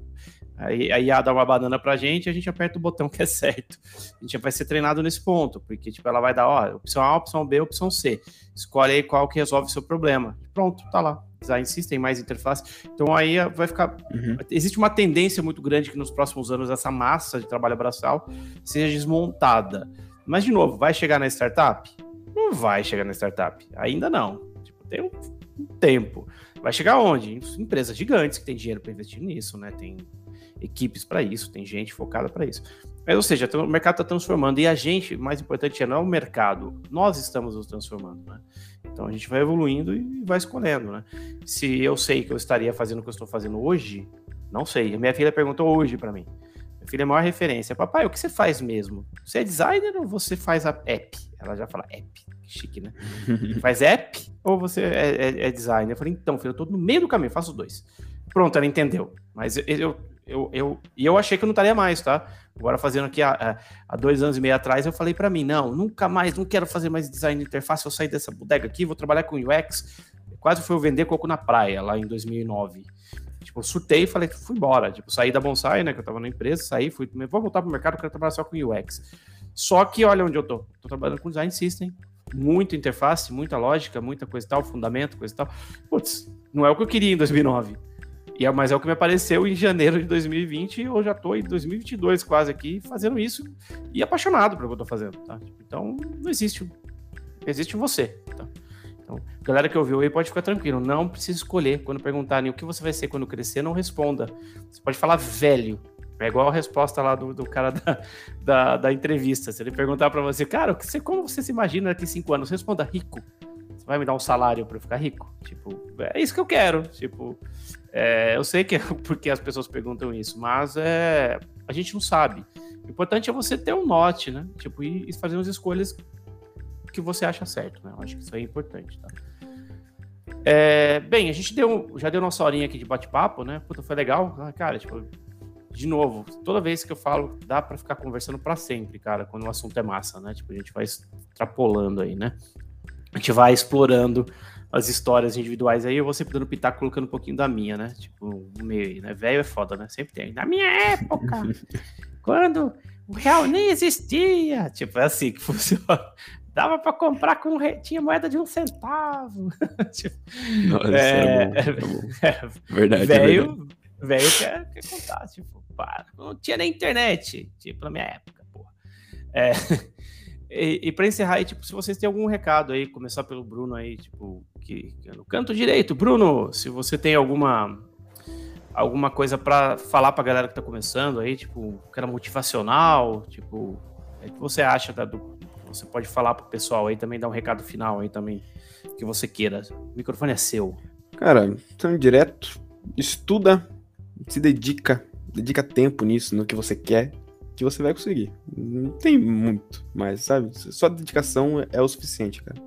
aí a IA dá uma banana pra gente, a gente aperta o botão que é certo. A gente vai ser treinado nesse ponto, porque tipo, ela vai dar, ó, opção A, opção B, opção C. Escolhe aí qual que resolve o seu problema. Pronto, tá lá design system, mais interface. Então aí vai ficar. Uhum. Existe uma tendência muito grande que nos próximos anos essa massa de trabalho braçal seja desmontada. Mas, de novo, vai chegar na startup? Não vai chegar na startup. Ainda não. Tipo, tem um, tempo. Vai chegar onde? Em empresas gigantes que têm dinheiro para investir nisso, né? Tem equipes para isso, tem gente focada para isso. Mas, ou seja, o mercado está transformando e a gente, mais importante, é não é o mercado, nós estamos nos transformando, né? Então a gente vai evoluindo e vai escolhendo, né? Se eu sei que eu estaria fazendo o que eu estou fazendo hoje, não sei. Minha filha perguntou hoje para mim. Minha filha é a maior referência. Papai, o que você faz mesmo? Você é designer ou você faz a app? Ela já fala app. Que chique, né? faz app ou você é, é, é, designer? Eu falei, então, filho, eu tô no meio do caminho, faço os dois. Pronto, ela entendeu. Mas eu, eu, eu, eu, e eu achei que eu não estaria mais, tá? Agora, fazendo aqui há, há dois anos e meio atrás, eu falei para mim: não, nunca mais, não quero fazer mais design de interface, eu sair dessa bodega aqui, vou trabalhar com UX. Quase fui vender coco na praia, lá em 2009. Tipo, surtei e falei, fui embora. Tipo, saí da Bonsai, né, que eu tava na empresa, saí, fui, vou voltar pro mercado, quero trabalhar só com UX. Só que olha onde eu tô. Tô trabalhando com design system, muita interface, muita lógica, muita coisa e tal, fundamento, coisa e tal. Putz, não é o que eu queria em 2009. E é, mas é o que me apareceu em janeiro de 2020 e eu já estou em 2022 quase aqui fazendo isso e apaixonado pelo que eu estou fazendo, tá? Então, não existe, existe você, tá? Então, galera que ouviu aí pode ficar tranquilo, não precisa escolher. Quando perguntarem o que você vai ser quando crescer, não responda. Você pode falar velho, é igual a resposta lá do, do cara da, da, da, entrevista. Se ele perguntar para você, cara, você, como você se imagina daqui cinco anos? Responda rico. Você vai me dar um salário para eu ficar rico? Tipo, é isso que eu quero. Tipo, é, eu sei que é porque as pessoas perguntam isso, mas é, a gente não sabe. O importante é você ter um note, né? Tipo, e, e fazer umas escolhas que você acha certo, né? Eu acho que isso é importante, tá? É, bem, a gente deu, já deu nossa horinha aqui de bate-papo, né? Puta, foi legal. Ah, cara, tipo, de novo, toda vez que eu falo, dá para ficar conversando para sempre, cara, quando o assunto é massa, né? Tipo, a gente vai extrapolando aí, né? A gente vai explorando as histórias individuais aí, eu vou sempre dando pitaco colocando um pouquinho da minha, né? Tipo, no meio né? Velho é foda, né? Sempre tem. Na minha época, quando o real nem existia. Tipo, é assim que funciona. Dava para comprar com tinha moeda de um centavo. tipo, Nossa, é, é, bom, é, bom. é, verdade. Velho, velho quer, quer contar, tipo, pá, não tinha nem internet, tipo, na minha época, porra. É, e, e para encerrar aí, tipo, se vocês têm algum recado aí, começar pelo Bruno aí, tipo, que, que é no canto direito, Bruno, se você tem alguma alguma coisa para falar para a galera que está começando aí, tipo, que era motivacional, tipo, o que você acha da, do, você pode falar pro pessoal aí também, dar um recado final aí também, que você queira. O microfone é seu. Cara, então direto, estuda, se dedica, dedica tempo nisso, no que você quer, que você vai conseguir. Não tem muito, mas sabe, só dedicação é o suficiente, cara.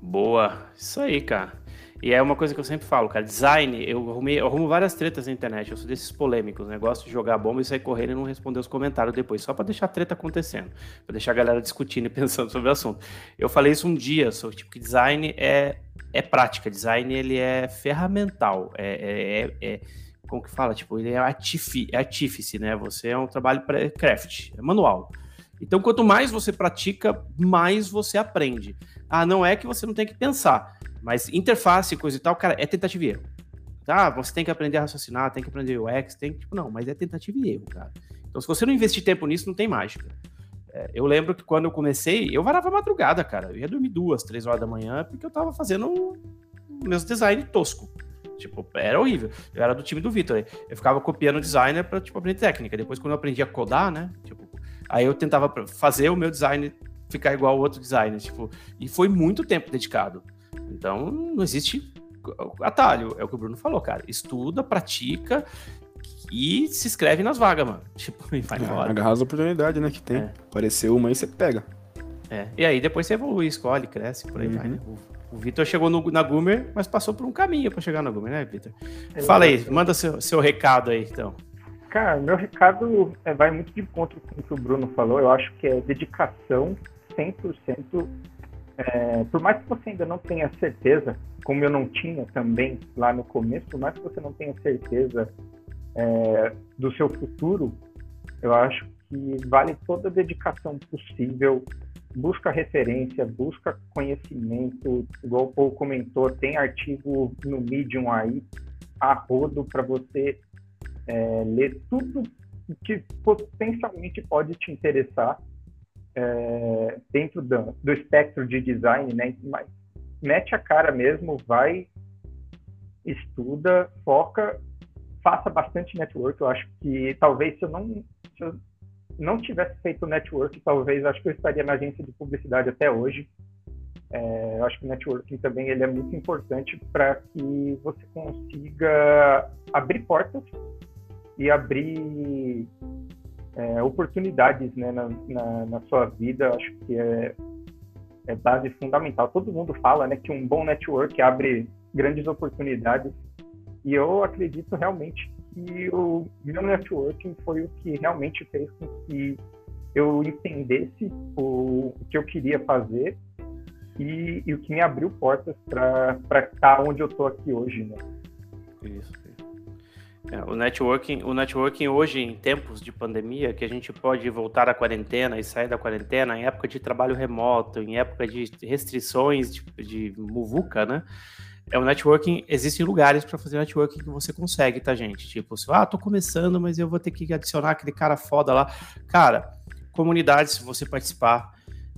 Boa, isso aí, cara. E é uma coisa que eu sempre falo, cara. Design, eu, arrumei, eu arrumo várias tretas na internet. Eu sou desses polêmicos, né? Gosto de jogar bomba e sair correndo e não responder os comentários depois, só para deixar a treta acontecendo, para deixar a galera discutindo e pensando sobre o assunto. Eu falei isso um dia, sou tipo que design é, é prática, design ele é ferramental, é, é, é, é como que fala? Tipo, ele é, artifi, é artífice, né? Você é um trabalho para craft, é manual. Então, quanto mais você pratica, mais você aprende. Ah, não é que você não tem que pensar mas interface, coisa e tal, cara, é tentativa e erro. Tá? Você tem que aprender a raciocinar, tem que aprender UX, tem que. Tipo, não, mas é tentativa e erro, cara. Então, se você não investir tempo nisso, não tem mágica. É, eu lembro que quando eu comecei, eu varava madrugada, cara. Eu ia dormir duas, três horas da manhã, porque eu tava fazendo meus design tosco. Tipo, era horrível. Eu era do time do Vitor. Eu ficava copiando o designer pra, tipo, aprender técnica. Depois, quando eu aprendi a codar, né? Tipo, aí eu tentava fazer o meu design ficar igual ao outro designer. Tipo, e foi muito tempo dedicado. Então, não existe atalho, é o que o Bruno falou, cara. Estuda, pratica e se inscreve nas vagas, mano. Tipo, e vai é, embora. Agarra as oportunidades, né, que tem. É. Apareceu uma e você pega. É. E aí depois você evolui, escolhe, cresce, por aí uhum. vai, né? O, Vitor chegou no, na Gumer, mas passou por um caminho para chegar na Gumer, né, Vitor? Fala aí, manda seu, seu recado aí, então. Cara, meu recado é, vai muito de encontro com o que o Bruno falou. Eu acho que é dedicação 100% é, por mais que você ainda não tenha certeza, como eu não tinha também lá no começo, por mais que você não tenha certeza é, do seu futuro, eu acho que vale toda a dedicação possível. Busca referência, busca conhecimento, igual o Paul comentou, tem artigo no Medium aí, a rodo, para você é, ler tudo que potencialmente pode te interessar é, dentro do, do, espectro de design, né? Mas mete a cara mesmo, vai, estuda, foca, faça bastante network. Eu acho que talvez se eu não, se eu não tivesse feito network, talvez acho que eu estaria na agência de publicidade até hoje. É, eu acho que o networking também ele é muito importante para que você consiga abrir portas e abrir é, oportunidades né, na, na, na, sua vida, acho que é, é, base fundamental. Todo mundo fala né, que um bom network abre grandes oportunidades e eu acredito realmente que o meu networking foi o que realmente fez com que eu entendesse o, o que eu queria fazer e, e, o que me abriu portas para estar onde eu estou aqui hoje. Né? Isso. É, o networking, o networking hoje, em tempos de pandemia, que a gente pode voltar à quarentena e sair da quarentena, em época de trabalho remoto, em época de restrições de, de muvuca, né? É o networking, existem lugares para fazer networking que você consegue, tá, gente? Tipo, ah, tô começando, mas eu vou ter que adicionar aquele cara foda lá. Cara, comunidade, se você participar,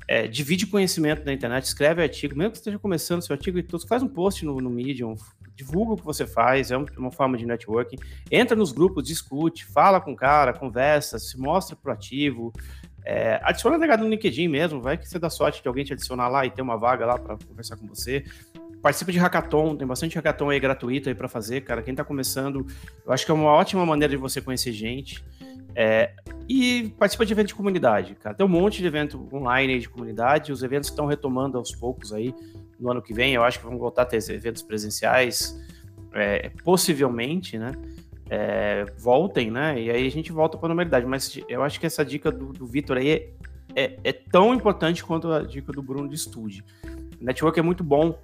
é, divide conhecimento na internet, escreve artigo, mesmo que esteja começando seu artigo e tudo, faz um post no, no Medium, divulga o que você faz, é uma forma de networking. Entra nos grupos, discute, fala com o cara, conversa, se mostra proativo. É, adiciona negado no LinkedIn mesmo, vai que você dá sorte de alguém te adicionar lá e ter uma vaga lá para conversar com você. Participa de hackathon, tem bastante hackathon aí gratuito aí para fazer, cara. Quem tá começando, eu acho que é uma ótima maneira de você conhecer gente. É, e participa de evento de comunidade, cara. Tem um monte de evento online de comunidade, os eventos estão retomando aos poucos aí no ano que vem. Eu acho que vão voltar a ter eventos presenciais, é, possivelmente, né? É, voltem, né? E aí a gente volta para a normalidade. Mas eu acho que essa dica do, do Vitor aí é, é, é, tão importante quanto a dica do Bruno de estude. Network é muito bom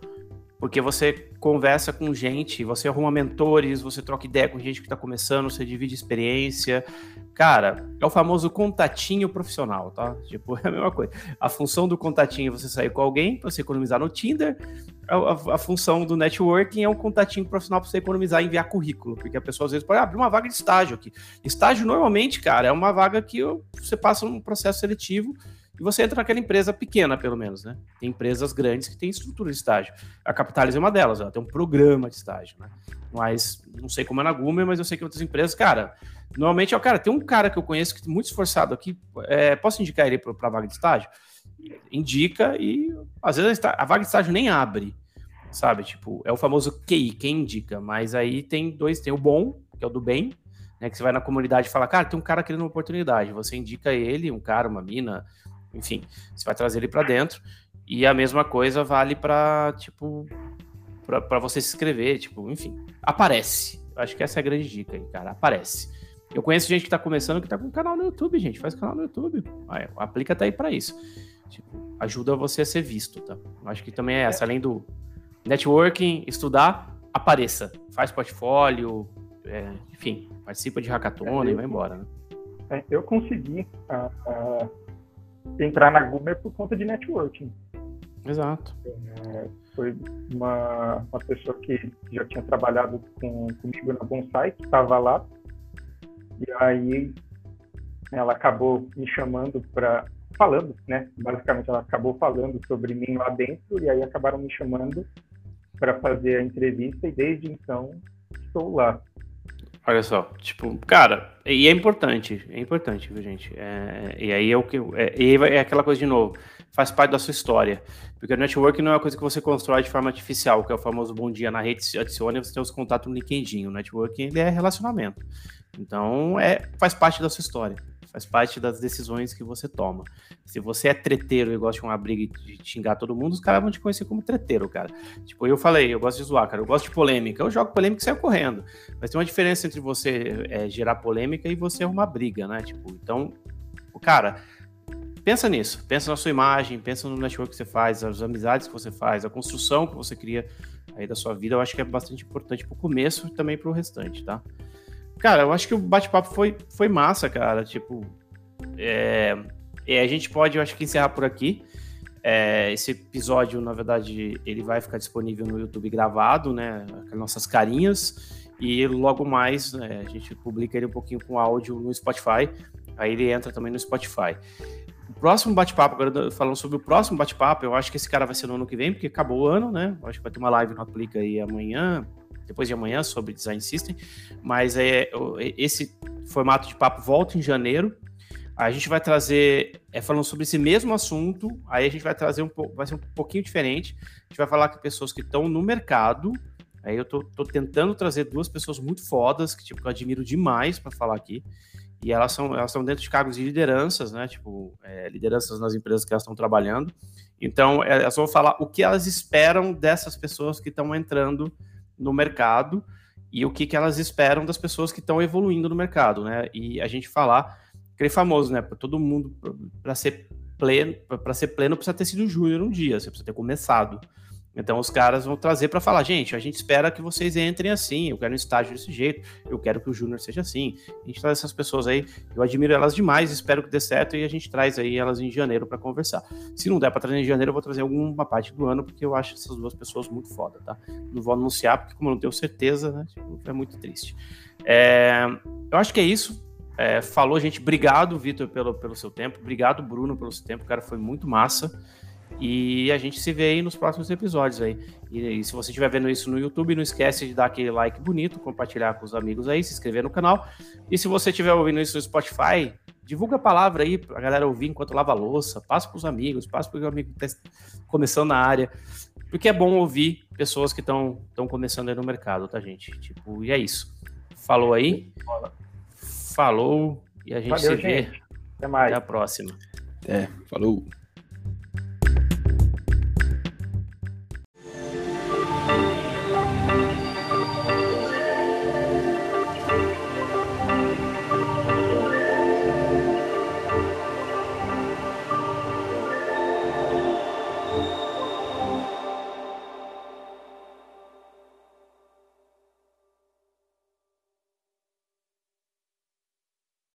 porque você conversa com gente, você arruma mentores, você troca ideia com gente que está começando, você divide experiência. Cara, é o famoso contatinho profissional, tá? Tipo, é a mesma coisa. A função do contatinho é você sair com alguém para você economizar no Tinder. A, a, a, função do networking é um contatinho profissional para você economizar e enviar currículo, porque a pessoa às vezes pode abrir uma vaga de estágio aqui. Estágio normalmente, cara, é uma vaga que você passa um processo seletivo e você entra naquela empresa pequena, pelo menos, né? Tem empresas grandes que têm estrutura de estágio. A Capitalis é uma delas, ela tem um programa de estágio, né? Mas não sei como é na Gumer, mas eu sei que outras empresas, cara, normalmente é o cara, tem um cara que eu conheço que é muito esforçado aqui, é, posso indicar ele para vaga de estágio? Indica e às vezes a vaga de estágio nem abre, sabe? Tipo, é o famoso QI, quem indica, mas aí tem dois, tem o bom, que é o do bem, né? Que você vai na comunidade e fala, cara, tem um cara querendo uma oportunidade, você indica ele, um cara, uma mina, enfim, você vai trazer ele para dentro. E a mesma coisa vale para tipo para você se inscrever, tipo, enfim, aparece. Acho que essa é a grande dica aí, cara, aparece. Eu conheço gente que tá começando que tá com canal no YouTube, gente, faz canal no YouTube. Ah, aplica até aí para isso. Tipo, ajuda você a ser visto, tá? Acho que também é essa, além do networking, estudar, apareça, faz portfólio, é, enfim, participa de hackathon é, e vai embora, né? É, eu consegui uh, uh entrar na Gumer por conta de networking. Exato. É, foi uma, uma pessoa que já tinha trabalhado com, comigo na Bonsai, que estava lá, e aí ela acabou me chamando para falando, né? Basicamente, ela acabou falando sobre mim lá dentro e aí acabaram me chamando para fazer a entrevista e desde então estou lá. Olha só, tipo, cara, e é importante, é importante, viu, gente? É, e aí é o que. É, é aquela coisa de novo, faz parte da sua história. Porque o network não é uma coisa que você constrói de forma artificial, que é o famoso bom dia na rede, se adiciona e você tem os contatos no LinkedIn. O networking ele é relacionamento. Então, é, faz parte da sua história faz parte das decisões que você toma. Se você é treteiro e gosta de uma briga e de xingar todo mundo, os caras vão te conhecer como treteiro, cara. Tipo, eu falei, eu gosto de zoar, cara, eu gosto de polêmica. Eu jogo polêmica e saio correndo. Mas tem uma diferença entre você é, gerar polêmica e você arrumar briga, né? Tipo, então, cara, pensa nisso. Pensa na sua imagem, pensa no network que você faz, as amizades que você faz, a construção que você cria aí da sua vida. Eu acho que é bastante importante pro começo e também pro restante, tá? Cara, eu acho que o bate-papo foi, foi massa, cara. Tipo, é, é, a gente pode, eu acho que encerrar por aqui. É, esse episódio, na verdade, ele vai ficar disponível no YouTube gravado, né? Com nossas carinhas. E logo mais, né, a gente publica ele um pouquinho com áudio no Spotify. Aí ele entra também no Spotify. Próximo bate-papo, agora falando sobre o próximo bate-papo, eu acho que esse cara vai ser no ano que vem, porque acabou o ano, né? Eu acho que vai ter uma live no Aplica aí amanhã, depois de amanhã sobre Design System, mas é, esse formato de papo volta em janeiro. A gente vai trazer, é, falando sobre esse mesmo assunto, aí a gente vai trazer um pouco, vai ser um pouquinho diferente. A gente vai falar com pessoas que estão no mercado. Aí eu tô, tô, tentando trazer duas pessoas muito fodas, que, tipo, que eu admiro demais para falar aqui. E elas são, elas são dentro de cargos de lideranças, né? Tipo, é, lideranças nas empresas que elas estão trabalhando. Então, é, elas vão falar o que elas esperam dessas pessoas que estão entrando no mercado e o que, que elas esperam das pessoas que estão evoluindo no mercado, né? E a gente falar, aquele famoso, né? Para todo mundo, para ser pleno, para ser pleno, precisa ter sido júnior um dia, você precisa ter começado. Então os caras vão trazer para falar, gente, a gente espera que vocês entrem assim, eu quero um estágio desse jeito, eu quero que o júnior seja assim. A gente traz essas pessoas aí, eu admiro elas demais, espero que dê certo e a gente traz aí elas em janeiro para conversar. Se não der para trazer em janeiro, eu vou trazer alguma parte do ano, porque eu acho essas duas pessoas muito foda, tá? Não vou anunciar, porque como eu não tenho certeza, né, tipo, é muito triste. É, eu acho que é isso. É, falou, gente. Obrigado, Vitor, pelo, pelo seu tempo. Obrigado, Bruno, pelo seu tempo. Cara, foi muito massa. E a gente se vê aí nos próximos episódios aí. E, e, se você estiver vendo isso no YouTube, não esquece de dar aquele like bonito, compartilhar com os amigos aí, se inscrever no canal. E se você estiver ouvindo isso no Spotify, divulga a palavra aí pra galera ouvir enquanto lava a louça, passa pros amigos, passa pro amigo que tá começando na área. Porque é bom ouvir pessoas que estão começando aí no mercado, tá, gente? Tipo, e é isso. Falou aí. Falou. E a gente Valeu, se vê. Gente. Até mais. Até a próxima. É, falou.